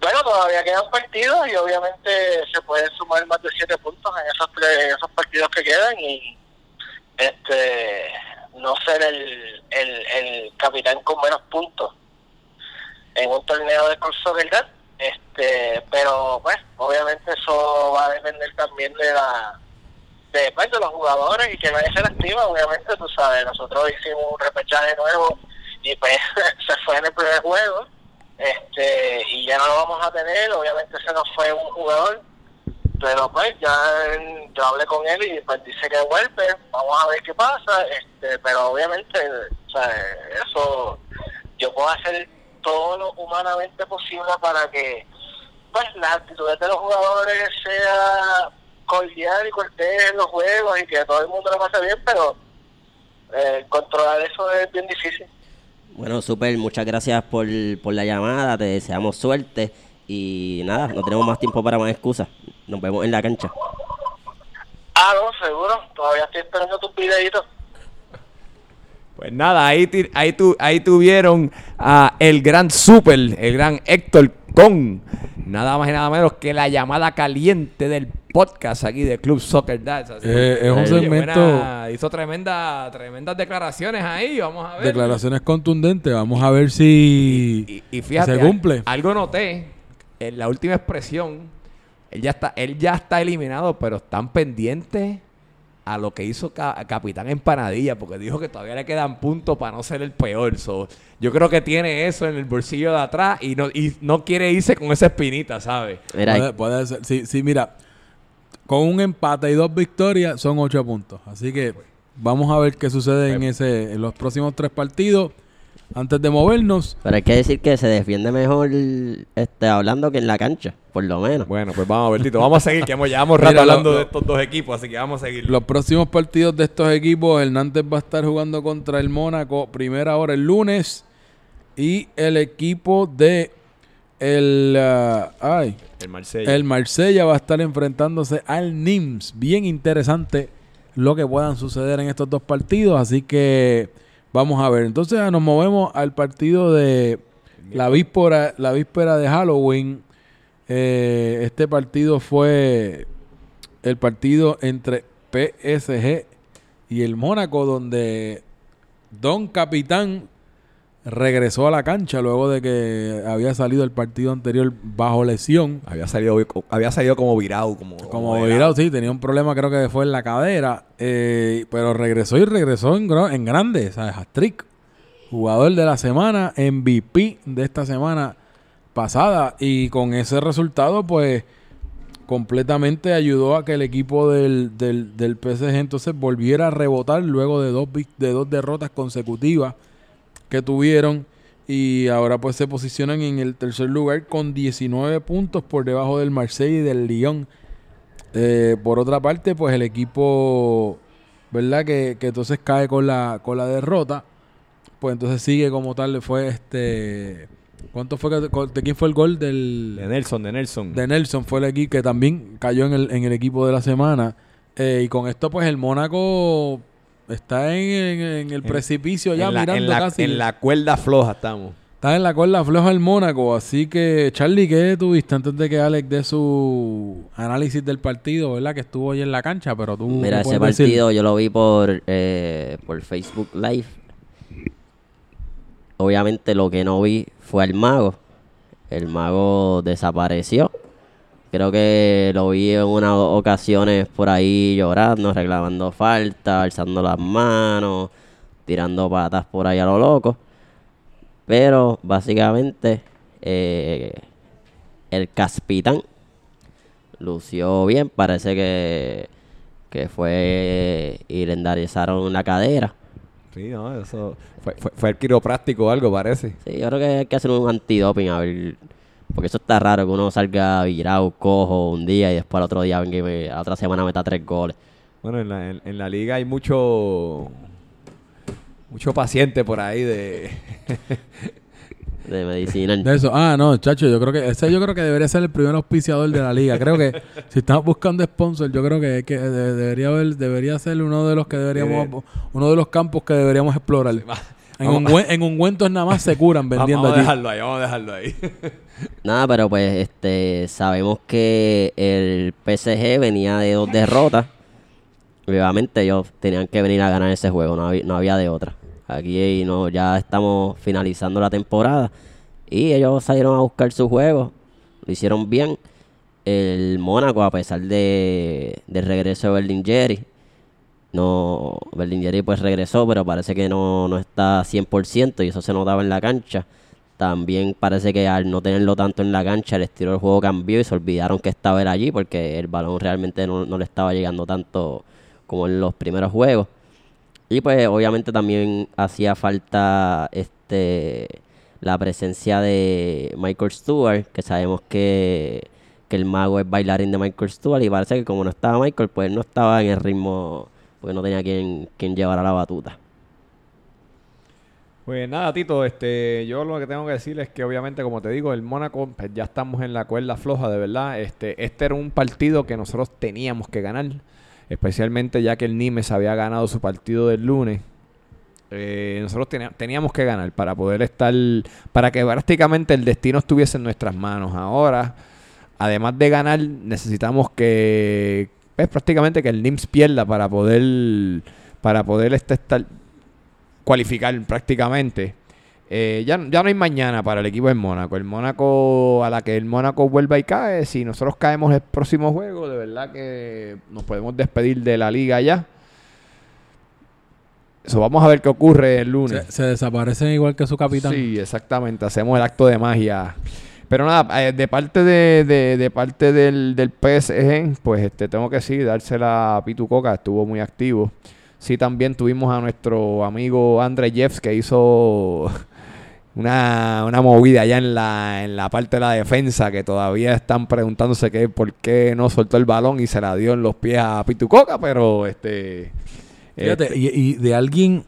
Bueno, todavía quedan partidos y obviamente se pueden sumar más de siete puntos en esos, tres- en esos partidos que quedan y este no ser el, el, el capitán con menos puntos en un torneo de curso, ¿verdad? Este, pero pues obviamente eso va a depender también de la de, pues, de los jugadores y que nadie se lastima, obviamente tú sabes, nosotros hicimos un repechaje nuevo y pues se fue en el primer juego este y ya no lo vamos a tener, obviamente se nos fue un jugador, pero pues ya yo hablé con él y pues dice que vuelve, vamos a ver qué pasa, este pero obviamente o sea, eso yo puedo hacer todo lo humanamente posible para que pues las actitudes de los jugadores sea cordial y cortés en los juegos y que todo el mundo lo pase bien, pero eh, controlar eso es bien difícil. Bueno, super, muchas gracias por, por la llamada, te deseamos suerte y nada, no tenemos más tiempo para más excusas. Nos vemos en la cancha. Ah, no, seguro, todavía estoy esperando tus videitos. Pues nada, ahí, ahí, tu, ahí tuvieron a el gran super, el gran Héctor con nada más y nada menos que la llamada caliente del podcast aquí de Club Soccer Dads. Así Eh, que, es un oye, segmento- buena- hizo tremenda, tremendas declaraciones ahí, vamos a ver. Declaraciones contundentes. Vamos a ver si Y, y fíjate, se cumple. algo noté en la última expresión. Él ya está, él ya está eliminado, pero están pendientes a lo que hizo Ca- Capitán Empanadilla, porque dijo que todavía le quedan puntos para no ser el peor. So, yo creo que tiene eso en el bolsillo de atrás y no, y no quiere irse con esa espinita, ¿sabes? Mira, Puede, puede ser. Sí, sí, mira. Con un empate y dos victorias son ocho puntos. Así que vamos a ver qué sucede en ese en los próximos tres partidos. Antes de movernos. pero hay que decir que se defiende mejor este, hablando que en la cancha, por lo menos. Bueno, pues vamos a ver, Tito. Vamos a seguir, que hemos, llevamos Mira, rato lo- hablando lo- de estos dos equipos, así que vamos a seguir. Los próximos partidos de estos equipos, Hernández va a estar jugando contra el Mónaco, primera hora el lunes. Y el equipo de el, ah, ay, El Marsella. el Marsella va a estar enfrentándose al Nims. Bien interesante lo que puedan suceder en estos dos partidos. Así que vamos a ver. Entonces ah, nos movemos al partido de la víspera, la víspera de Halloween. Eh, este partido fue el partido entre PSG y el Mónaco, donde Don Capitán regresó a la cancha luego de que había salido el partido anterior bajo lesión. Había salido, había salido como virado. Como, Como virado, sí, tenía un problema, creo que fue en la cadera. eh, pero regresó y regresó en, en grande, ¿sabes? Hat-trick. Jugador de la semana, MVP de esta semana pasada. Y con ese resultado, pues, completamente ayudó a que el equipo del, del, del PSG entonces volviera a rebotar luego de dos, de dos derrotas consecutivas que tuvieron. Y ahora pues se posicionan en el tercer lugar con 19 puntos por debajo del Marsella y del Lyon. Eh, por otra parte, pues el equipo, ¿verdad? Que, que entonces cae con la, con la derrota. Pues entonces sigue como tal. Fue este. ¿Cuánto fue? que- ¿De quién fue el gol? Del, De Nelson, de Nelson. de Nelson fue el equipo que también cayó en el, en el equipo de la semana. Eh, y con esto, pues el Mónaco está en, en- en el En- precipicio ya en la, mirando en la- casi. en la cuerda floja estamos. Está en la cuerda floja el Mónaco. Así que, Charlie, ¿qué tuviste antes de que Alex dé su análisis del partido, verdad? Que estuvo hoy en la cancha, pero tú. Mira, ¿qué ese decir? partido yo lo vi por, eh, por Facebook Live. Obviamente lo que no vi fue al mago. El mago desapareció. Creo que lo vi en unas ocasiones por ahí llorando, reclamando falta, alzando las manos, tirando patas por ahí a lo loco. Pero básicamente eh, el Caspitán lució bien, parece que, que fue y le endarizaron la cadera. Sí, no, eso fue, fue, fue el quiropráctico o algo, parece. Sí, yo creo que hay que hacer un antidoping a ver, porque eso está raro que uno salga virado, cojo un día y después al otro día venga y me- a la otra semana meta tres goles. Bueno, en la, en, en la liga hay mucho mucho paciente por ahí de de medicinal. De eso. Ah, no, chacho, yo creo que ese yo creo que debería ser el primer auspiciador de la liga. Creo que si estamos buscando sponsor, yo creo que, que de- debería haber, debería ser uno de los que deberíamos uno de los campos que deberíamos explorar. En, Vamos- ungüen- en ungüentos nada más se curan vendiendo vamos a allí. dejarlo ahí, vamos a dejarlo ahí. Nada, pero pues este sabemos que el PSG venía de dos derrotas. Obviamente ellos tenían que venir a ganar ese juego, no había, no había de otra. Aquí no, ya estamos finalizando la temporada y ellos salieron a buscar su juego, lo hicieron bien. El Mónaco, a pesar de, del regreso de Berlingeri, no, Berlingeri pues regresó, pero parece que no, no está 100% y eso se notaba en la cancha. También parece que al no tenerlo tanto en la cancha, el estilo del juego cambió y se olvidaron que estaba allí porque el balón realmente no, no le estaba llegando tanto como en los primeros juegos. Y pues obviamente también hacía falta este la presencia de Michael Stewart, que sabemos que, que el mago es bailarín de Michael Stewart y parece que como no estaba Michael, pues no estaba en el ritmo, porque no tenía quien, quien llevara la batuta. Pues nada, Tito, este, yo lo que tengo que decir es que obviamente, como te digo, el Mónaco, pues ya estamos en la cuerda floja, de verdad. Este, este era un partido que nosotros teníamos que ganar, especialmente ya que el Nimes había ganado su partido del lunes. Eh, nosotros teníamos que ganar para poder estar, para que prácticamente el destino estuviese en nuestras manos. Ahora, además de ganar, necesitamos que, pues prácticamente que el NIMS pierda para poder, para poder este, estar cualificar prácticamente. Eh, ya, ya no hay mañana para el equipo del Mónaco. El Mónaco, a la que el Mónaco vuelva y cae, si nosotros caemos el próximo juego, de verdad que nos podemos despedir de la liga ya. Eso vamos a ver qué ocurre el lunes. Se, se desaparecen igual que su capitán. Sí, exactamente. Hacemos el acto de magia. Pero nada, eh, de parte de, de, de parte del, del PSG, pues este tengo que sí, dársela a Pitu Coca, estuvo muy activo. Sí, también tuvimos a nuestro amigo Andre Jeffs que hizo una, una movida allá en la, en la parte de la defensa que todavía están preguntándose que por qué no soltó el balón y se la dio en los pies a Pitu Coca, pero este... Fíjate, este, y, y de alguien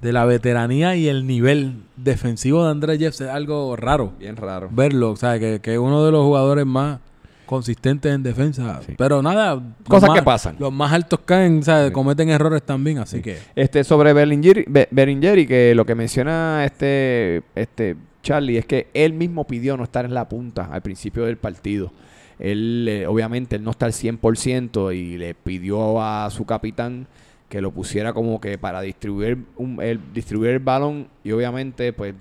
de la veteranía y el nivel defensivo de Andrés Jeff es algo raro Bien raro. verlo. O sea, que, que es uno de los jugadores más consistentes en defensa. Sí. Pero nada. Cosas más- que pasan. Los más altos caen, o sea, Sí. cometen errores también, así que... Este, sobre Bellinger, Be- Bellinger y que lo que menciona este, este Charlie es que él mismo pidió no estar en la punta al principio del partido. Él, eh, obviamente, él no está al 100% y le pidió a su capitán que lo pusiera como que para distribuir, un- el, distribuir el balón y obviamente, pues,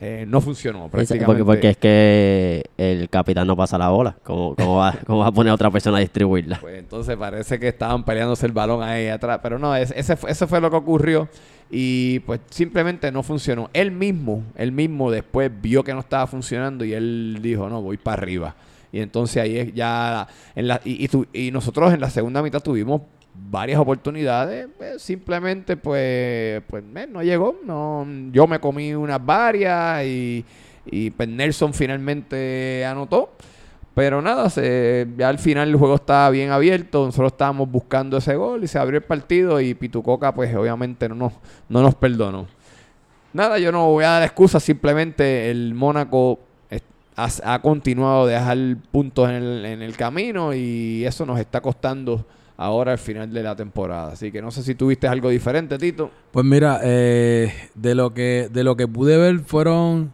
eh, no funcionó Ese- prácticamente. Porque, porque es que el capitán no pasa la bola. ¿Cómo, cómo, va, cómo va a poner a otra persona a distribuirla? Pues entonces parece que estaban peleándose el balón ahí atrás. Pero no, es- ese, fue- eso fue lo que ocurrió. Y pues simplemente no funcionó. Él mismo, él mismo después vio que no estaba funcionando y él dijo, no, voy para arriba. Y entonces ahí es ya... En la, y, y tu- y nosotros en la segunda mitad tuvimos varias oportunidades. pues, simplemente pues, pues no llegó. No, yo me comí unas varias y, y pues Nelson finalmente anotó. Pero nada, se, ya al final el juego estaba bien abierto, nosotros estábamos buscando ese gol y se abrió el partido y Pitucoca pues obviamente no nos, no nos perdonó. Nada, yo no voy a dar excusas, simplemente el Mónaco ha continuado de dejar puntos en el, en el camino y eso nos está costando ahora al final de la temporada. Así que no sé si tuviste algo diferente, Tito. Pues mira, eh, de lo que de lo que pude ver fueron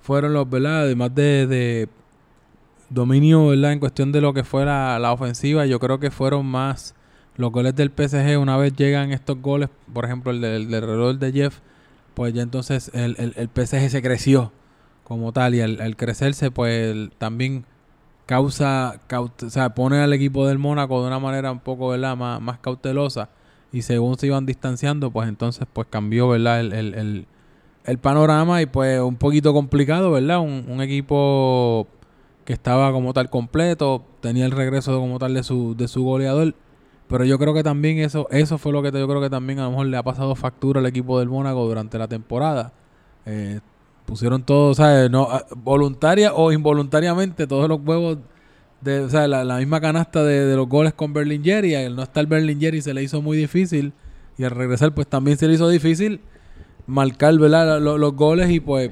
fueron los, ¿verdad? Además de, de dominio, ¿verdad? En cuestión de lo que fue la, la ofensiva, yo creo que fueron más los goles del PSG. Una vez llegan estos goles, por ejemplo, el del, del reloj de Jeff, pues ya entonces el, el, el PSG se creció como tal y al, al crecerse, pues también causa, caut- o sea, pone al equipo del Mónaco de una manera un poco, ¿verdad? Más, más cautelosa y según se iban distanciando, pues entonces pues cambió, ¿verdad? El, el, el, el panorama y pues un poquito complicado, ¿verdad? Un, un equipo que estaba como tal completo, tenía el regreso como tal de su, de su goleador, pero yo creo que también eso, eso fue lo que yo creo que también a lo mejor le ha pasado factura al equipo del Mónaco durante la temporada. Eh, pusieron todo, ¿sabes? No, ah, voluntaria o involuntariamente todos los huevos de, o sea, la, la misma canasta de, de los goles con Berlinger y al no estar Berlinger y se le hizo muy difícil y al regresar pues también se le hizo difícil marcar ¿verdad? Lo- los goles y pues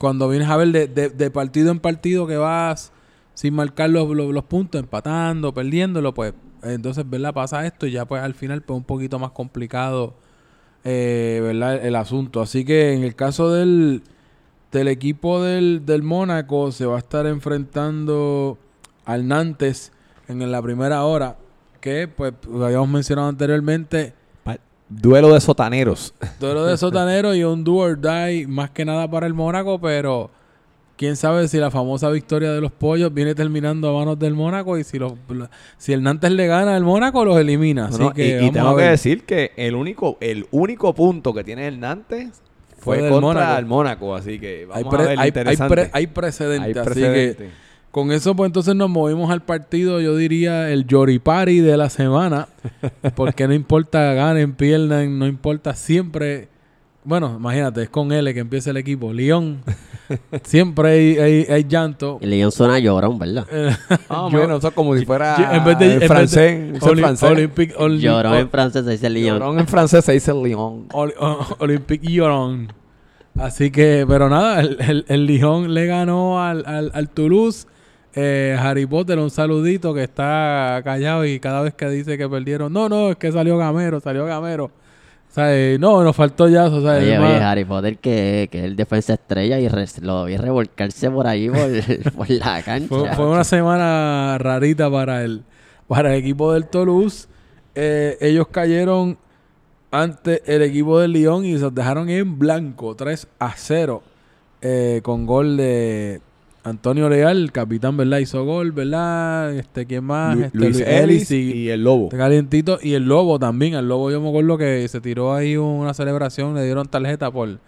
cuando vienes a ver de, de- de partido en partido que vas sin marcar los, los, los puntos, empatando, perdiéndolo, pues entonces, ¿verdad? Pasa esto y ya pues al final pues un poquito más complicado, eh, ¿verdad? El asunto. Así que en el caso del, del equipo del, del Mónaco se va a estar enfrentando al Nantes en la primera hora, que pues lo habíamos mencionado anteriormente, Duelo de sotaneros. duelo de sotanero y un do or die más que nada para el Mónaco, pero quién sabe si la famosa victoria de los pollos viene terminando a manos del Mónaco y si los si el Nantes le gana al Mónaco los elimina. Así No, que y, y tengo que decir que el único, el único punto que tiene el Nantes Fue contra Mónaco. el Mónaco, así que hay, vamos pre- a ver hay- hay interesante. pre- hay precedente, Hay así que con eso pues entonces nos movimos al partido, yo diría el Yoripari de la semana, porque no importa ganen, pierdan, no importa siempre, bueno, imagínate, es con L que empieza el equipo, León, siempre hay, hay, hay llanto. Y León suena llorón, ¿verdad? Eh, Ah, yo- bueno, eso es como si fuera yo- en vez de, en en vez de- francés. Oli-. Olympic, Oli- Llorón en francés se dice León. Llorón en francés se dice Lyon. Oli- o- Olympique Llorón. Así que, pero nada, el, el, el Lyon le ganó al, al, al Toulouse. Eh, Harry Potter, un saludito que está callado y cada vez que dice que perdieron, no, no, es que salió Gamero, salió Gamero. O sea, eh, no, nos faltó ya, o sea, Oye, Harry Potter, que, que es el defensa estrella y re- lo vi revolcarse por ahí, por, por la cancha. Fue, fue una semana rarita para el, para el equipo del Toulouse. Eh, ellos cayeron ante el equipo del Lyon y se los dejaron en blanco, 3 a 0, eh, con gol de Antonio Leal, el capitán, ¿verdad? Hizo gol, ¿verdad? Este, ¿quién más? Lu- Este, Luis Luis Ellis y, y el Lobo. este calientito. Y el Lobo también. El Lobo yo me acuerdo que se tiró ahí una celebración, le dieron tarjeta por,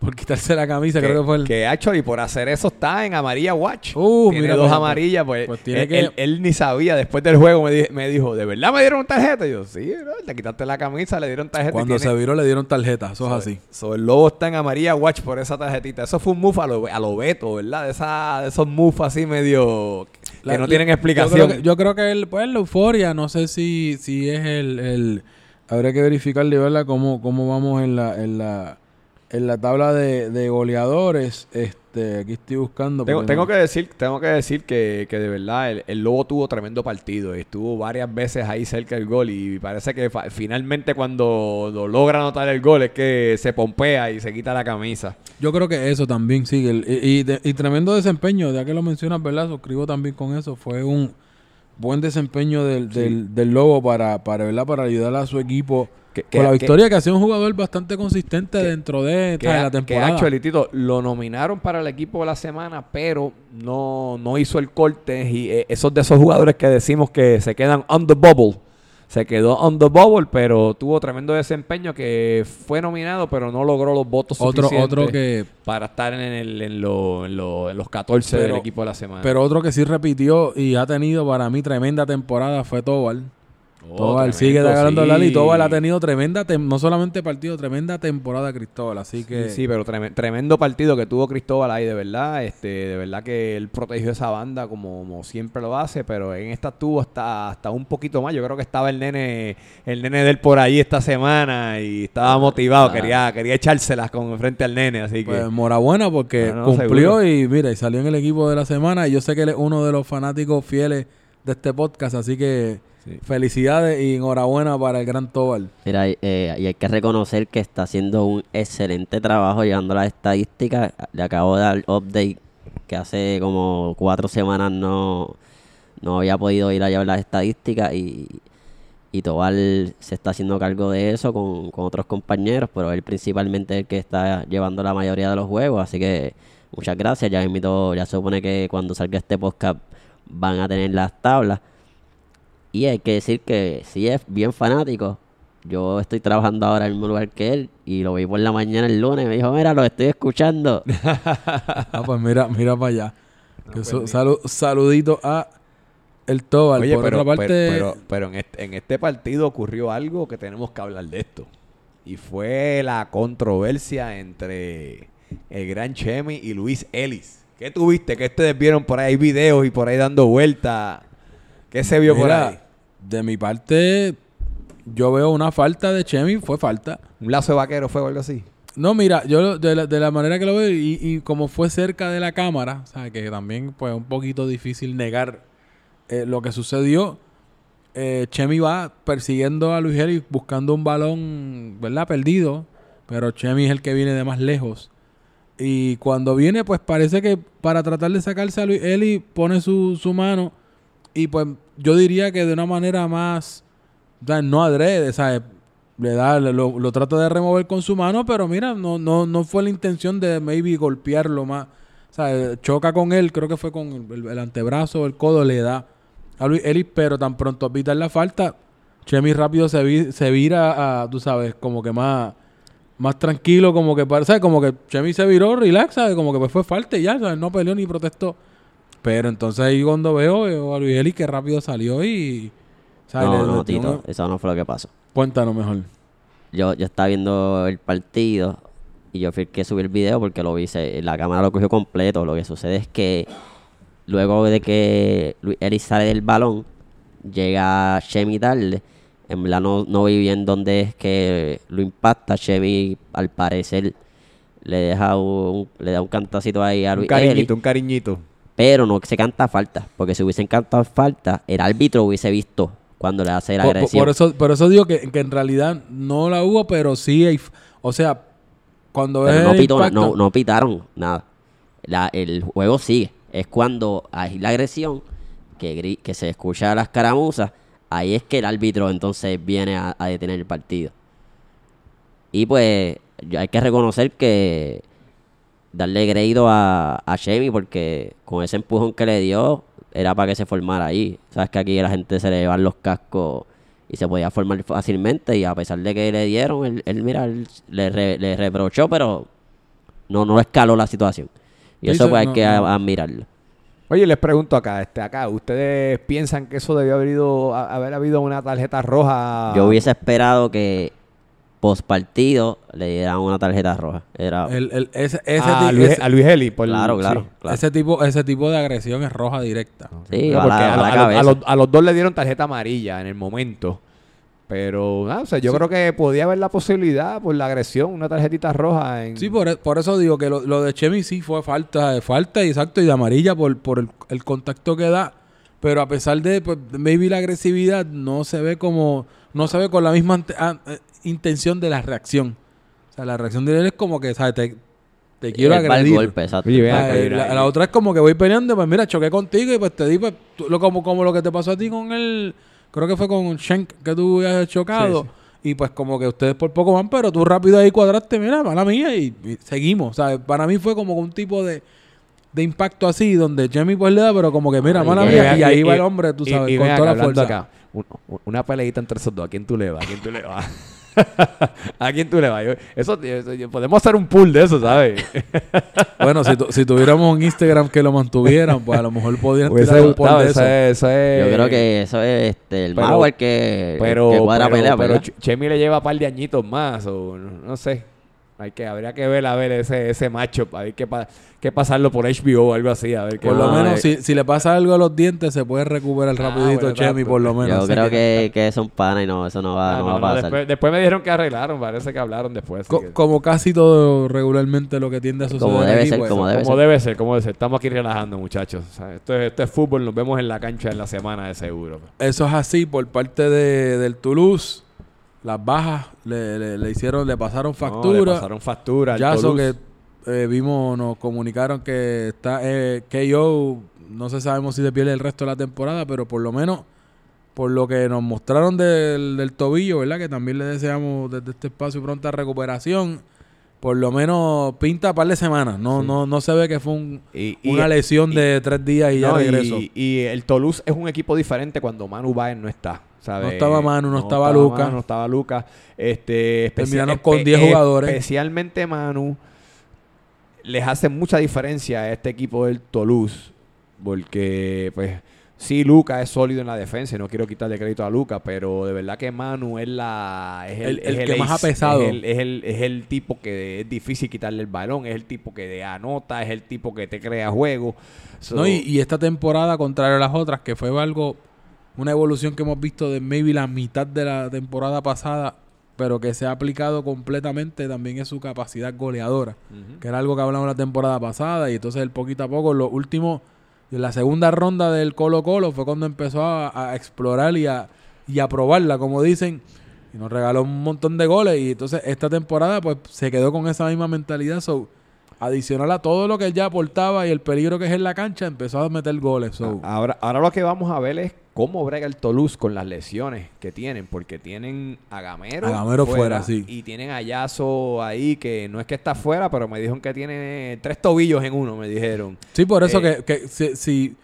por quitarse la camisa, creo que fue el... que hecho y por hacer eso está en amarilla watch. Uh, tiene mira, dos pues, amarillas, pues, pues tiene él, que- él- él ni sabía. Después del juego me, di- me dijo, ¿de verdad me dieron tarjeta? Y yo, sí, bro, le quitaste la camisa, le dieron tarjeta. Cuando tiene- se viró le dieron tarjeta, eso es así. so, el lobo está en amarilla watch por esa tarjetita. Eso fue un move a lo, a lo Beto, ¿verdad? De, esa, de esos moves así medio que La- no tienen Yo explicación. creo que, yo creo que el, pues, la euforia, no sé si, si es el, el- Habría que verificarle, ¿verdad? Cómo, cómo vamos en la, en la en la tabla de, de goleadores, este, aquí estoy buscando. Tengo, tengo no- que decir, tengo que decir que, que de verdad el, el Lobo tuvo tremendo partido. y Estuvo varias veces ahí cerca del gol. Y parece que fa- finalmente cuando lo logra anotar el gol es que se pompea y se quita la camisa. Yo creo que eso también, sí. el- y, y de- y tremendo desempeño, ya que lo mencionas, ¿verdad? Suscribo también con eso. Fue un buen desempeño del, del, del Lobo para, para, ¿verdad? para ayudar a su equipo Que- con que- la que- victoria, que, ha sido un jugador bastante consistente dentro de, Que, esta- de la que temporada. Tito, lo nominaron para el equipo de la semana, pero no, no hizo el corte. Y eh, esos de esos jugadores que decimos que se quedan on the bubble. Se quedó on the bubble, pero tuvo tremendo desempeño que fue nominado, pero no logró los votos otro, suficientes otro que para estar en, el, en, lo- en lo- en los 14 Pero- del equipo de la semana. Pero otro que sí repitió y ha tenido para mí tremenda temporada fue Tobal. Oh, Tobal sigue agarrando sí. la y Tobal ha tenido tremenda, no solamente partido, tremenda temporada Cristóbal. Así que Sí, sí, pero treme- tremendo partido que tuvo Cristóbal ahí, de verdad. Este, de verdad que él protegió esa banda como, como siempre lo hace, pero en esta tuvo hasta, hasta un poquito más. Yo creo que estaba el nene, el nene de él por ahí esta semana y estaba motivado, Ah. quería, quería echárselas con frente al nene, así que pues enhorabuena porque cumplió seguro. y mira, y salió en el equipo de la semana. Y yo sé que él es uno de los fanáticos fieles de este podcast, así que Sí. felicidades y enhorabuena para el gran Tobal. Mira, eh, y hay que reconocer que está haciendo un excelente trabajo llevando las estadísticas. Le acabo de dar update que hace como cuatro semanas no, no había podido ir a llevar las estadísticas y, y Tobal se está haciendo cargo de eso con, con otros compañeros, pero él principalmente es el que está llevando la mayoría de los juegos, así que muchas gracias. Ya invito, ya se supone que cuando salga este podcast van a tener las tablas. Y hay que decir que sí es bien fanático. Yo estoy trabajando ahora en el mismo lugar que él y lo vi por la mañana el lunes. Me dijo, mira, lo estoy escuchando. Ah, pues mira, mira para allá. Que su- salu- saludito a el Tobal. Oye, Por pero, otra parte, pero, pero, pero en, este, en este partido ocurrió algo que tenemos que hablar de esto. Y fue la controversia entre el gran Chemi y Luis Ellis. ¿Qué tuviste? ¿Qué ustedes vieron por ahí? Hay videos y por ahí dando vuelta. ¿Qué se vio por ahí? de mi parte, yo veo una falta de Chemi, fue falta. ¿Un lazo de vaquero fue o algo así? No, mira, yo de la, de la manera que lo veo y, y como fue cerca de la cámara, o sea, que también pues un poquito difícil negar eh, lo que sucedió. Eh, Chemi va persiguiendo a Luis Eli buscando un balón, ¿verdad? Perdido, pero Chemi es el que viene de más lejos. Y cuando viene, pues parece que para tratar de sacarse a Luis Eli pone su, su mano y pues yo diría que de una manera más, o sea, no adrede, ¿sabes? Le da, lo, lo trata de remover con su mano, pero mira, no, no, no fue la intención de maybe golpearlo más. O sea, choca con él, creo que fue con el, el- antebrazo el codo, le da a Luis Ellis, pero tan pronto pita la falta, Chemi rápido se, vi- se vira a, tú sabes, como que más, más tranquilo, como que, ¿sabes? Como que Chemi se viró, relax, ¿sabes? Como que pues fue falta y ya, ¿sabes? No peleó ni protestó. Pero entonces ahí cuando veo, veo a Luis Ellis que rápido salió y... ¿sabes? No, Le- no, Tito, una- eso no fue lo que pasó. Cuéntanos mejor. Yo, yo estaba viendo el partido y yo fui el que subí el video porque lo vi, se- la cámara lo cogió completo. Lo que sucede es que luego de que Luis Ellis sale del balón, llega Chemi tarde. En verdad no, no vi bien dónde es que lo impacta. Chemi, al parecer, le deja un, le da un cantacito ahí a Un Luis Ellis. cariñito, un cariñito. Pero no se canta falta, porque si hubiesen cantado falta, el árbitro hubiese visto cuando le hace la Por, agresión. por eso, por eso digo que, que en realidad no la hubo, pero sí hay... O sea, cuando Pero no, el pitó na- impacto- no, no pitaron nada. La- el juego sigue. Es cuando hay la agresión, que, que se escucha las caramuzas, ahí es que el árbitro entonces viene a, a detener el partido. Y pues hay que reconocer que darle crédito a, a Shemi porque con ese empujón que le dio era para que se formara ahí. Sabes que aquí la gente se le llevan los cascos y se podía formar fácilmente y a pesar de que le dieron, él, él, mira, él le, re- le reprochó, pero no, no escaló la situación. Y Sí, eso pues hay que no. admirarlo. Oye, les pregunto acá, este, acá, ¿ustedes piensan que eso debió haber, ido, haber habido una tarjeta roja? Yo hubiese esperado que post partido le dieran una tarjeta roja. Era, el- el- ese, ese, a, ti- Luis, ese- a Luis Eli. por- claro, claro, claro. ese tipo, ese tipo de agresión es roja directa. Sí, No, a porque la- a, a la a los- a dos le dieron tarjeta amarilla en el momento. Pero, ah, o sea, yo creo que podía haber la posibilidad por la agresión, una tarjetita roja. En... Sí, por, e- por eso digo que lo, lo de Chemi sí fue falta, de falta, y exacto, y de amarilla por, por el, el contacto que da. Pero a pesar de, pues, maybe la agresividad, no se ve como, no se ve con la misma ante- ah, eh, intención de la reacción. O sea, la reacción de él es como que, ¿sabes? Te, te quiero al agredir. golpe, exacto. Oye, Ah, eh, la, otra es como que voy peleando, pues mira, choqué contigo y pues te di, pues, tú- lo, como, como lo que te pasó a ti con el, creo que fue con Shank que tú habías chocado. Sí, Y pues como que ustedes por poco van, pero tú rápido ahí cuadraste, mira, mala mía, y, y seguimos. O sea, para mí fue como un tipo de, de impacto así, donde Jamie pues le da, pero como que mira, mala y- mía, y, y- ahí va y- el hombre, tú sabes, y con toda acá, la fuerza. acá, un- un- una peleita entre esos dos. ¿A quién tú le vas? ¿A quién tú le vas? ¿A quién tú le vas? Yo- Eso, eso- podemos hacer un pool de eso, ¿sabes? Bueno, si, tu- si tuviéramos un Instagram que lo mantuvieran, pues a lo mejor podrían tirar un gustado, de eso eso. es- eso es- Yo creo que eso es este, el Pero- el que, Pero, que cuadra pero, pelea, pero Chemi le lleva un par de añitos más, o no, no sé. Hay que, habría que ver a ver ese, ese macho, a ver qué, pa- qué pasarlo por HBO o algo así, a ver qué Por lo No, menos, eh. si, si le pasa algo a los dientes, se puede recuperar Ah, rapidito bueno, Chemi, por lo menos. Yo creo que, que son panas y no, eso no va, Ah, no no, va a no, pasar. después, después me dijeron que arreglaron, parece que hablaron después. Co- que- como casi todo regularmente lo que tiende a suceder Como debe aquí, ser, pues, como debe como ser. debe ser, como debe ser. Estamos aquí relajando, muchachos. O sea, esto, es, esto es fútbol, nos vemos en la cancha en la semana de seguro. Eso es así por parte de, del Toulouse. Las bajas le, le- le hicieron, le pasaron No, factura. le pasaron factura. ya eso que eh, vimos, nos comunicaron que está eh, KO, no sé sabemos si se pierde el resto de la temporada, pero por lo menos por lo que nos mostraron del, del tobillo, ¿verdad? Que también le deseamos desde este espacio pronta recuperación. Por lo menos pinta par de semanas. No, Sí. no, no se ve que fue un- Y- y- una lesión y- de tres días y ya No. Y, y el Toulouse es un equipo diferente cuando Manu Baez no está. ¿Sabes? No estaba Manu, no estaba Luka. Manu, no estaba. Este, Terminaron con espe- 10 jugadores. Especialmente Manu les hace mucha diferencia a este equipo del Toulouse. Porque, pues, sí, Luca es sólido en la defensa. y No quiero quitarle crédito a Luca, pero de verdad que Manu es la. Es El- es el que más ha pesado. Es el, es, el, es el tipo que es difícil quitarle el balón. Es el tipo que anota. Es el tipo que te crea juego. So- No, y, y esta temporada, contrario a las otras, que fue algo, una evolución que hemos visto de maybe la mitad de la temporada pasada, pero que se ha aplicado completamente, también es su capacidad goleadora, que era algo que hablamos la temporada pasada, y entonces él poquito a poco, los últimos, en la segunda ronda del Colo Colo fue cuando empezó a, a explorar y a, y a probarla, como dicen, y nos regaló un montón de goles, y entonces esta temporada pues se quedó con esa misma mentalidad, so, adicional a todo lo que él ya aportaba y el peligro que es en la cancha, empezó a meter goles. So, Ahora, ahora lo que vamos a ver es cómo brega el Toulouse con las lesiones que tienen, porque tienen a Gamero, A Gamero fuera, sí. y tienen a ahí que no es que está fuera, pero me dijeron que tiene tres tobillos en uno, me dijeron. Sí, por eso Eh, que, que si, si-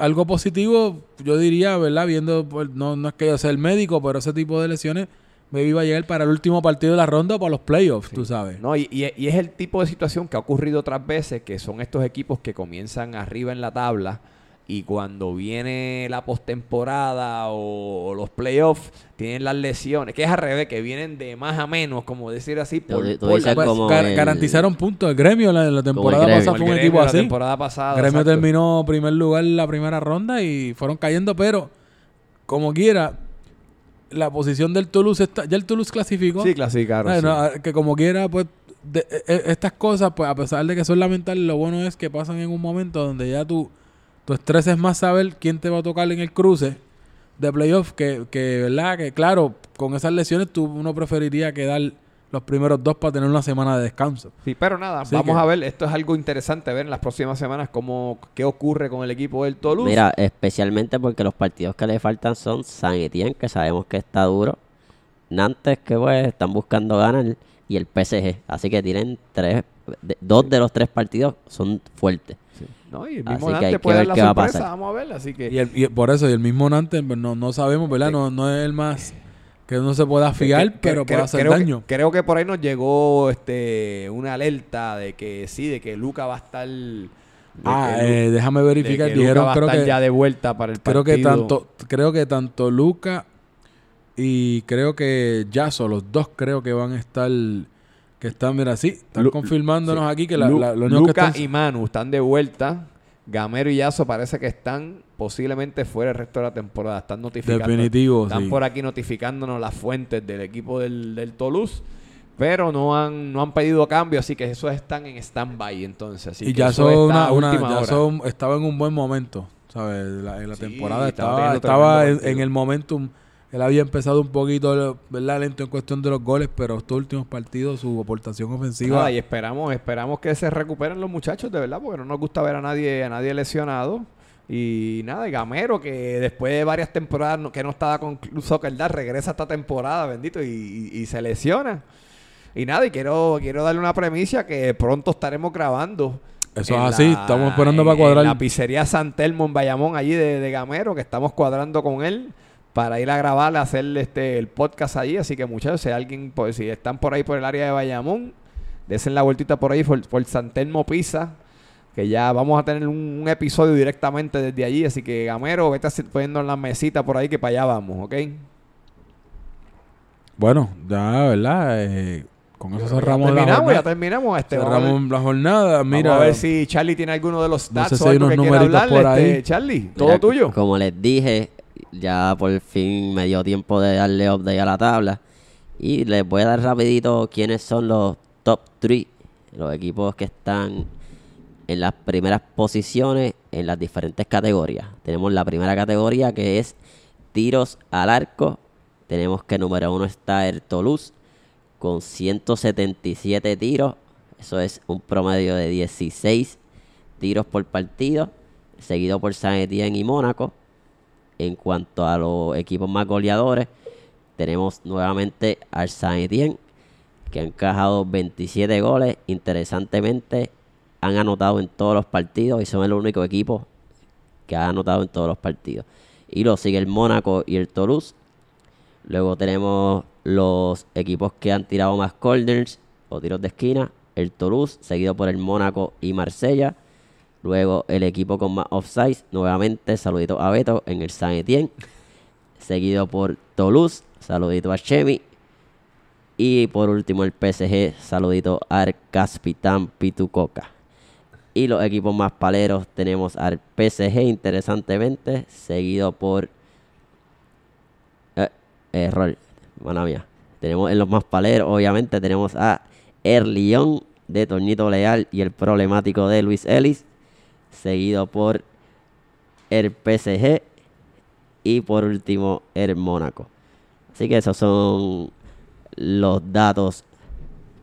algo positivo, yo diría, ¿verdad? Viendo, pues, no, no es que yo sea el médico, pero ese tipo de lesiones me iba a llegar para el último partido de la ronda o para los playoffs, tú sabes. No, y, y- y es el tipo de situación que ha ocurrido otras veces, que son estos equipos que comienzan arriba en la tabla y cuando viene la postemporada o, o los playoffs, tienen las lesiones, que es al revés, que vienen de más a menos, como decir así, por, di- tú por- dices Pues, como gar- el- garantizaron puntos. El gremio en la, temporada gremio. pasada fue un equipo Gremio la así. temporada pasada. gremio exacto. terminó primer lugar en la primera ronda y fueron cayendo, pero como quiera, la posición del Toulouse está. Ya el Toulouse clasificó. Sí, clasificaron. Sí. no, que como quiera, pues, de- e- e- estas cosas, pues, a pesar de que son lamentables, lo bueno es que pasan en un momento donde ya tú, tu estrés es más saber quién te va a tocar en el cruce de playoff, que, que, ¿verdad? Que claro, con esas lesiones tú uno preferiría quedar los primeros dos para tener una semana de descanso. Sí, pero nada, Así vamos que- a ver, esto es algo interesante ver en las próximas semanas cómo qué ocurre con el equipo del Toulouse. Mira, especialmente porque los partidos que le faltan son San Etienne, que sabemos que está duro, Nantes, que pues están buscando ganar, y el PSG. Así que tienen tres, de- dos de los tres partidos son fuertes. Sí. No, y el Así mismo que Nantes hay que puede ver dar la qué va a sorpresa, pasar. vamos a ver, así que Y, el- y por eso, y el mismo Nantes, pues, no, no sabemos, ¿verdad? No, no es el más que uno se pueda fiar, Que- que- pero creo- puede hacer creo que- daño. creo que por ahí nos llegó este una alerta de que sí, de que Luca va a estar de Ah, que eh, déjame de verificar. que Luka Dijeron, va a creo estar que, ya de vuelta para el creo que partido. tanto, creo que tanto Luca y creo que Yaso, los dos creo que van a estar, que están, mira, sí, están Lu- confirmándonos sí. aquí que la, la- que están- y Manu están de vuelta. Gamero y Yazo parece que están posiblemente fuera el resto de la temporada. Están notificando. Definitivo, Están sí. por aquí notificándonos las fuentes del equipo del, del Toulouse. Pero no han, no han pedido cambio, así que eso están en stand-by entonces. Así y que ya eso son está una, una- última ya hora. son- estaba en un buen momento, ¿sabes? La- en la Sí, temporada estaba estaba, estaba en, en el momentum. Él había empezado un poquito, ¿verdad? Lento en cuestión de los goles, pero estos últimos partidos su aportación ofensiva. Nada, y esperamos, esperamos que se recuperen los muchachos, de verdad, porque no nos gusta ver a nadie, a nadie lesionado. Y nada, y Gamero, que después de varias temporadas no- que no estaba con Club Soccer Dad, regresa esta temporada, bendito, y, y- y se lesiona. Y nada, y quiero, quiero darle una premisa que pronto estaremos grabando. Eso es así, estamos esperando para cuadrar. En la pizzería San Telmo en Bayamón, allí de, de Gamero, que estamos cuadrando con él para ir a grabar, a hacer este, el podcast allí. Así que muchachos, si alguien, pues, si están por ahí por el área de Bayamón, desen la vueltita por ahí por, por San Telmo Pizza. Que ya vamos a tener un, un episodio directamente desde allí. Así que Gamero, vete poniendo en la mesita por ahí que para allá vamos, ¿ok? Bueno, ya, ¿verdad? Eh, con eso cerramos la terminamos, ya jornada. terminamos. Este, cerramos la jornada. Mira, Vamos a ver si Charlie tiene alguno de los No sé stats si o hay algo que quiera hablarle. por Este. Charlie, todo Mira, tuyo. Como les dije, ya por fin me dio tiempo de darle update a la tabla. Y les voy a dar rapidito quiénes son los top 3, los equipos que están en las primeras posiciones en las diferentes categorías. Tenemos la primera categoría que es tiros al arco. Tenemos que número uno está el Toulouse con 177 tiros. Eso es un promedio de 16 tiros por partido. Seguido por Saint Etienne y Mónaco. En cuanto a los equipos más goleadores, tenemos nuevamente al Saint Etienne, que ha encajado 27 goles. Interesantemente, han anotado en todos los partidos y son el único equipo que ha anotado en todos los partidos. Y lo sigue el Mónaco y el Toulouse. Luego tenemos los equipos que han tirado más corners o tiros de esquina. El Toulouse, seguido por el Mónaco y Marsella. Luego el equipo con más offsides, nuevamente saludito a Beto en el Saint Etienne. Seguido por Toulouse, saludito a Chemi. Y por último el PSG, saludito al Caspitán Pitucoca. Y los equipos más paleros tenemos al PSG, interesantemente, seguido por... Eh, error, mala mía. Tenemos en los más paleros, obviamente, tenemos a El Lyon de Tornito Leal y el problemático de Luis Ellis, seguido por el PSG y por último el Mónaco. Así que esos son los datos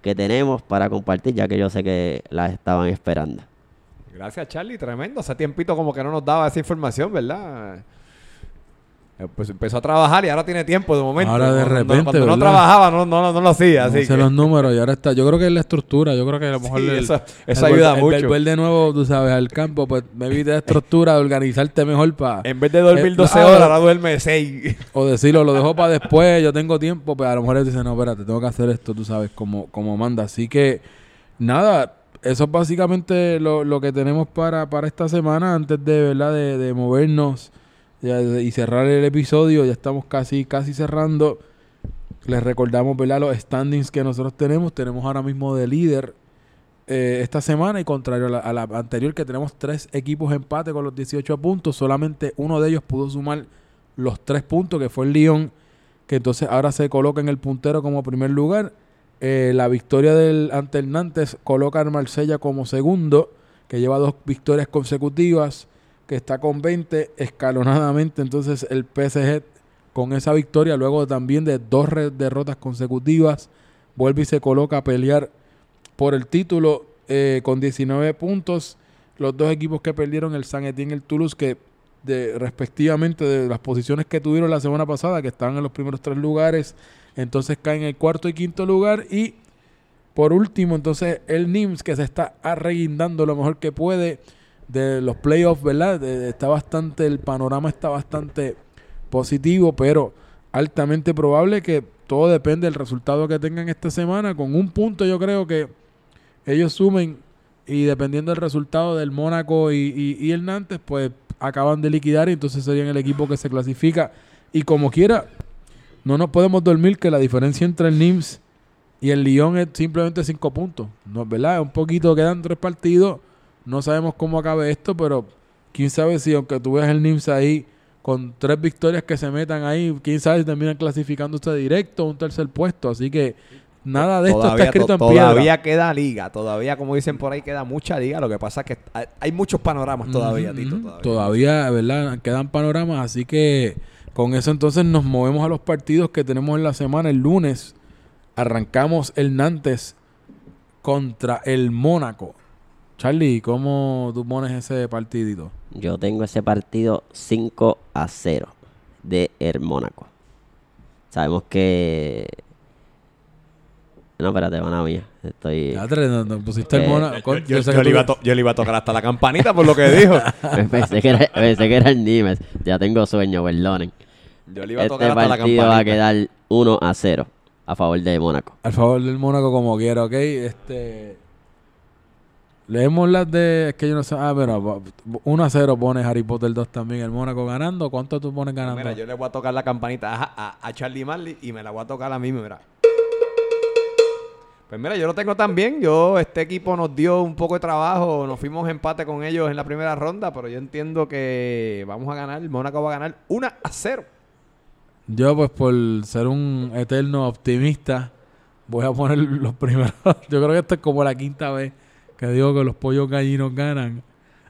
que tenemos para compartir, ya que yo sé que las estaban esperando. Gracias, Charlie. Tremendo. Hace tiempito como que no nos daba esa información, ¿verdad? Eh, Pues empezó a trabajar y ahora tiene tiempo de momento. Ahora de Cuando- repente, Cuando no trabajaba no, no, no lo hacía. no Así que- los números y ahora está. Yo creo que es la estructura. Yo creo que a lo mejor Sí, el- eso- eso el ayuda el mucho. volver de nuevo, tú sabes, al campo, pues me evita la estructura de organizarte mejor para. En vez de dormir Eh, 12 ah, horas, ahora duerme 6. O decirlo, lo dejo para después, yo tengo tiempo, pues a lo mejor él dice, no, espérate, tengo que hacer esto, tú sabes, como, como manda. Así que, nada, eso es básicamente lo, lo que tenemos para, para esta semana, antes de, ¿verdad? De, de movernos y cerrar el episodio, ya estamos casi, casi cerrando. Les recordamos, ¿verdad? Los standings que nosotros tenemos. Tenemos ahora mismo de líder eh, esta semana y contrario a la, a la anterior que tenemos tres equipos empate con los 18 puntos, solamente uno de ellos pudo sumar los tres puntos, que fue el Lyon, que entonces ahora se coloca en el puntero como primer lugar. Eh, la victoria del ante el Nantes coloca al Marsella como segundo, que lleva dos victorias consecutivas, que está con 20 escalonadamente. Entonces el PSG con esa victoria, luego también de dos derrotas consecutivas, vuelve y se coloca a pelear por el título eh, con 19 puntos. Los dos equipos que perdieron, el San Etienne y el Toulouse, que de, respectivamente de las posiciones que tuvieron la semana pasada, que estaban en los primeros tres lugares, entonces caen en el cuarto y quinto lugar. Y por último, entonces el NIMS, que se está arreguindando lo mejor que puede de los playoffs, ¿verdad? De- está bastante, el panorama está bastante positivo, pero altamente probable que todo depende del resultado que tengan esta semana. Con un punto yo creo que ellos sumen y dependiendo del resultado del Mónaco y, y, y el Nantes, pues acaban de liquidar y entonces serían el equipo que se clasifica. Y como quiera, no nos podemos dormir que la diferencia entre el NIMS y el Lyon es simplemente cinco puntos. ¿no? ¿Verdad? Un poquito, quedan tres partidos, No sabemos cómo acabe esto, pero quién sabe si aunque tú veas el NIMS ahí con tres victorias que se metan ahí, quién sabe si terminan clasificándose directo a un tercer puesto. Así que nada de esto está escrito to- en piedra. Todavía queda liga, todavía, como dicen por ahí, queda mucha liga. Lo que pasa es que hay, hay muchos panoramas todavía, Tito. Todavía. Todavía, ¿verdad? Quedan panoramas, así que con eso entonces nos movemos a los partidos que tenemos en la semana. El lunes arrancamos el Nantes contra el Mónaco. Charlie, ¿cómo tú pones ese partidito? Yo tengo ese partido 5 a 0 de el Mónaco. Sabemos que. No, espérate, mano mía. Estoy. Ya, no- no pusiste el Eh, Mónaco. Yo, le tú- iba a to- yo le iba a tocar hasta la campanita por lo que dijo. pensé, que era, pensé que era el Nimes. Ya tengo sueño, perdonen. Yo le iba a Este tocar hasta la partido va a campanita. quedar 1 a 0 a favor de Mónaco. Al favor del Mónaco como quiera, ¿ok? Este... Leemos las de... Es que yo no sé... Ah, bueno, 1 a 0 pone Harry Potter 2 también. El Mónaco ganando. ¿Cuánto tú pones ganando? Mira, yo le voy a tocar la campanita a, a- a Charlie Marley y me la voy a tocar a mí, mira. Pues mira, yo lo tengo también. Yo, este equipo nos dio un poco de trabajo. Nos fuimos empate con ellos en la primera ronda, pero yo entiendo que vamos a ganar. El Mónaco va a ganar 1 a 0. Yo, pues, por ser un eterno optimista, voy a poner los primeros. Yo creo que esta es como la quinta vez que digo que los pollos gallinos ganan.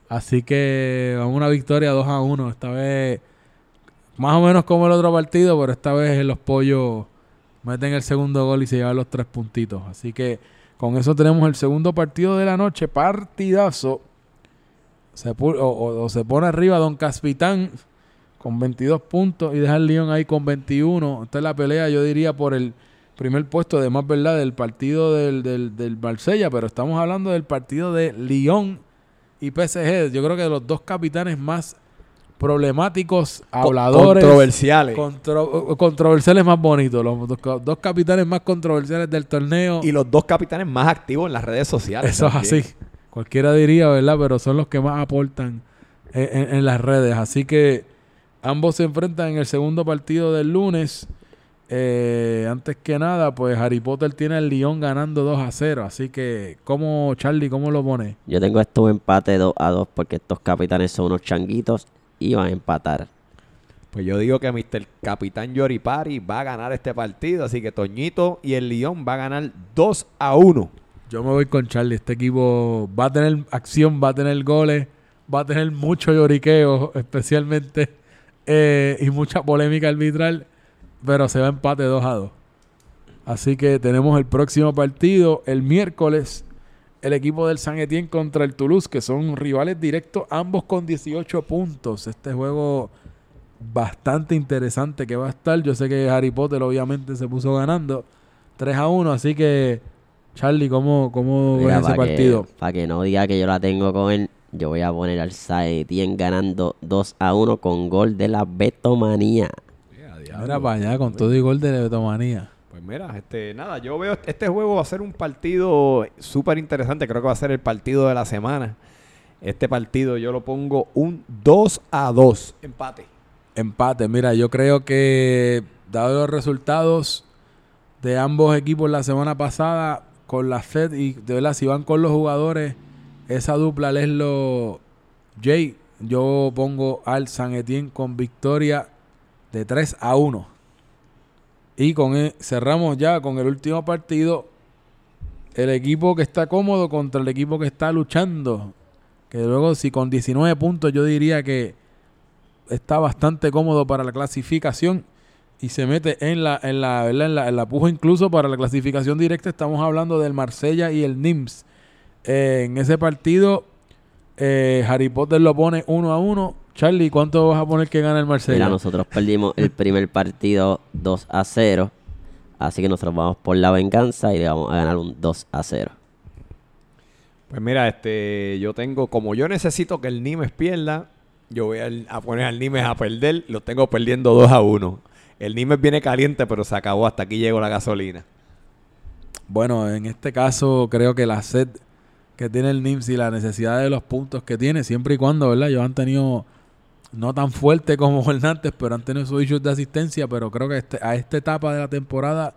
Así que vamos a una victoria 2 a 1. Esta vez, más o menos como el otro partido, pero esta vez los pollos meten el segundo gol y se llevan los tres puntitos. Así que con eso tenemos el segundo partido de la noche. Partidazo. Se o, o- se pone arriba Don Caspitán con 22 puntos y deja al Lyon ahí con 21. Esta es la pelea, yo diría, por el primer puesto de más verdad del partido del, del, del Marsella, pero estamos hablando del partido de Lyon y PSG. Yo creo que los dos capitanes más problemáticos, habladores, Controversiales. contro- controversiales más bonitos, los dos, dos capitanes más controversiales del torneo. y los dos capitanes más activos en las redes sociales. Eso es así. Cualquiera diría, ¿verdad? Pero son los que más aportan en, en- en las redes. Así que ambos se enfrentan en el segundo partido del lunes. Eh, antes que nada, pues Harry Potter tiene al Lyon ganando 2 a 0. Así que, ¿cómo, Charlie, cómo lo pone? Yo tengo esto un empate 2 a 2 porque estos capitanes son unos changuitos y van a empatar. Pues yo digo que Mr. Capitán Yoripari va a ganar este partido. Así que Toñito y el León va a ganar 2 a 1. Yo me voy con Charlie. Este equipo va a tener acción, va a tener goles, va a tener mucho lloriqueo, especialmente, eh, y mucha polémica arbitral, pero se va a empate 2 a 2. Así que tenemos el próximo partido el miércoles. El equipo del San Etienne contra el Toulouse, que son rivales directos, ambos con 18 puntos. Este juego bastante interesante que va a estar. Yo sé que Harry Potter obviamente se puso ganando 3 a 1, así que Charlie, ¿cómo, cómo ves ese para partido? Que, pa' que no diga que yo la tengo con él, yo voy a poner al Saetien ganando 2 a 1 con gol de la Betomanía. Mira para allá, con todo y gol de Betomanía. Pues mira, este, nada, yo veo este juego va a ser un partido súper interesante. Creo que va a ser el partido de la semana. Este partido yo lo pongo un 2 a 2. Empate. Empate, mira, yo creo que dado los resultados de ambos equipos la semana pasada, con la Fed y de verdad, si van con los jugadores, esa dupla Leslo Jay, yo pongo al San Etienne con victoria de 3 a 1. Y con e- cerramos ya con el último partido. El equipo que está cómodo contra el equipo que está luchando. Que luego, si con 19 puntos, yo diría que está bastante cómodo para la clasificación y se mete en la, en la, en la, en la puja incluso para la clasificación directa. Estamos hablando del Marsella y el Nims. Eh, en ese partido, eh, Harry Potter lo pone 1 a 1. Charlie, ¿cuánto vas a poner que gana el Marsella? Mira, nosotros perdimos el primer partido 2 a 0. Así que nosotros vamos por la venganza y le vamos a ganar un 2 a 0. Pues mira, este, yo tengo, como yo necesito que el Nimes pierda, yo voy a, poner al Nimes a perder, lo tengo perdiendo 2 a 1. El Nimes viene caliente, pero se acabó, hasta aquí llegó la gasolina. Bueno, en este caso creo que la sed que tiene el NIMS y la necesidad de los puntos que tiene, siempre y cuando, ¿verdad? Ellos han tenido, no tan fuerte como antes, pero han tenido sus issues de asistencia, pero creo que este- a esta etapa de la temporada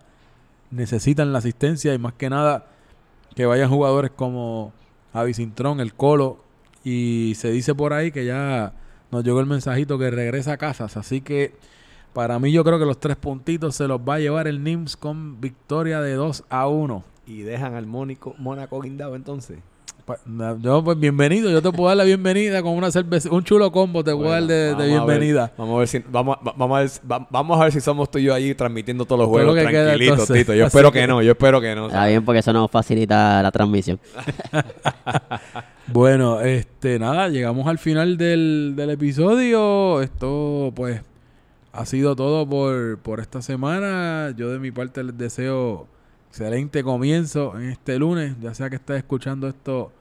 necesitan la asistencia y más que nada que vayan jugadores como Javi Cintrón, el Colo, Y se dice por ahí que ya nos llegó el mensajito que regresa a casas. Así que para mí yo creo que los tres puntitos se los va a llevar el NIMS con victoria de 2 a 1. Y dejan al Mónaco guindado entonces. Na- Yo, pues bienvenido, yo te puedo dar la bienvenida con una cerveza, un chulo combo te puedo dar de, de Vamos a ver- bienvenida. vamos a ver si vamos, a- vamos a ver, vamos a ver si somos tú y yo ahí transmitiendo todos los juegos que queda, tranquilitos. Tito. Yo Así espero que- que no, yo espero que no. Está bien porque eso nos facilita la transmisión. Bueno, este, nada, llegamos al final del, del episodio. Esto, pues, ha sido todo por, por esta semana. Yo de mi parte les deseo excelente comienzo en este lunes, ya sea que estés escuchando esto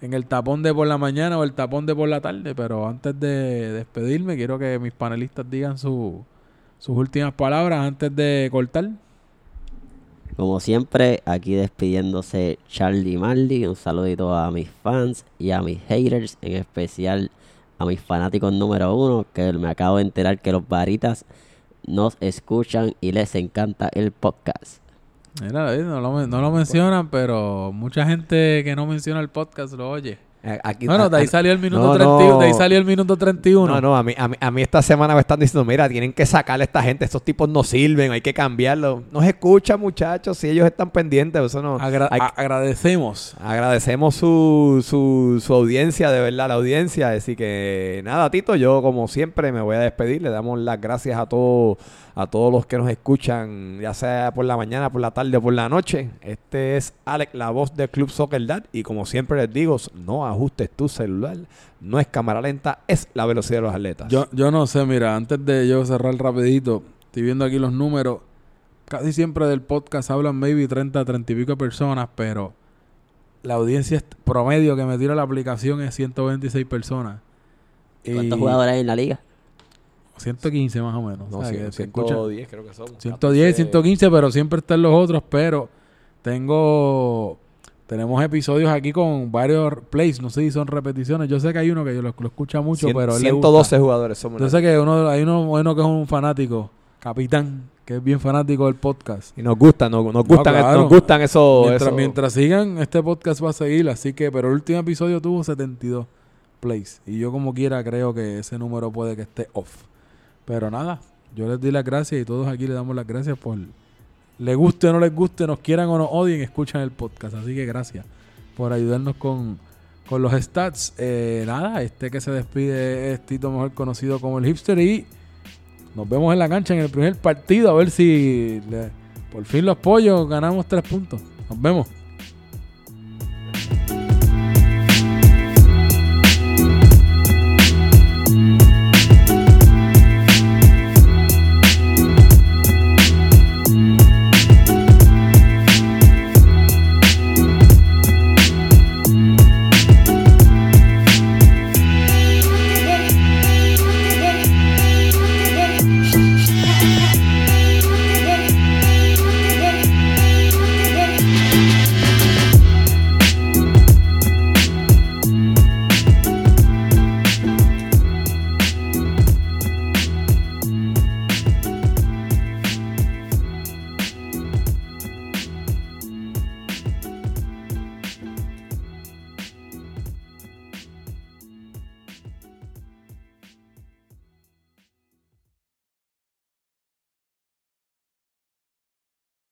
en el tapón de por la mañana o el tapón de por la tarde. Pero antes de despedirme, quiero que mis panelistas digan su- sus últimas palabras antes de cortar. Como siempre, aquí despidiéndose Charlie Marley. Un saludito a mis fans y a mis haters, en especial a mis fanáticos número uno, que me acabo de enterar que los varitas nos escuchan y les encanta el podcast. Mira, no lo, men- no lo mencionan, pero mucha gente que no menciona el podcast lo oye. Eh, Aquí, Bueno, de ahí salió el minuto no, 31. De ahí no. salió el minuto 31. No, no, a mí, a, mí, a mí esta semana me están diciendo, mira, tienen que sacarle a esta gente, estos tipos no sirven, hay que cambiarlo. Nos escucha, muchachos, si ellos están pendientes, eso no... Agra- hay- a- agradecemos. Agradecemos su, su, su audiencia, de verdad, la audiencia. Así que nada, Tito, yo como siempre me voy a despedir. Le damos las gracias a todos, a todos los que nos escuchan, ya sea por la mañana, por la tarde o por la noche. Este es Alex, la voz del Club Soccer Dad. Y como siempre les digo, no ajustes tu celular. No es cámara lenta, es la velocidad de los atletas. Yo, yo no sé, mira, antes de yo cerrar rapidito, estoy viendo aquí los números. Casi siempre del podcast hablan maybe 30, 30 y pico personas, pero la audiencia promedio que me tira la aplicación es 126 personas. ¿Cuántos Y jugadores hay en la liga? 115 más o menos. no, o sea, sí, que se escucha 110 creo que son. 110, 115, pero siempre están los otros. Pero tengo. Tenemos episodios aquí con varios plays. No sé si son repeticiones. Yo sé que hay uno que yo lo, lo escucha mucho, pero él le gusta. 112 jugadores somos. Yo sé que uno, hay uno bueno que es un fanático, Capitán, que es bien fanático del podcast. Y nos gustan, nos, nos gustan, claro. nos gustan esos... mientras, esos- mientras sigan, este podcast va a seguir. Así que, pero el último episodio tuvo 72 plays. Y yo, como quiera, creo que ese número puede que esté off. Pero nada, yo les doy las gracias y todos aquí le damos las gracias por. Le guste o no les guste, nos quieran o nos odien, escuchan el podcast. Así que gracias por ayudarnos con, con los stats. Eh, nada, este que se despide es Tito, mejor conocido como el hipster. Y nos vemos en la cancha en el primer partido. A ver si por fin los pollos ganamos tres puntos. Nos vemos.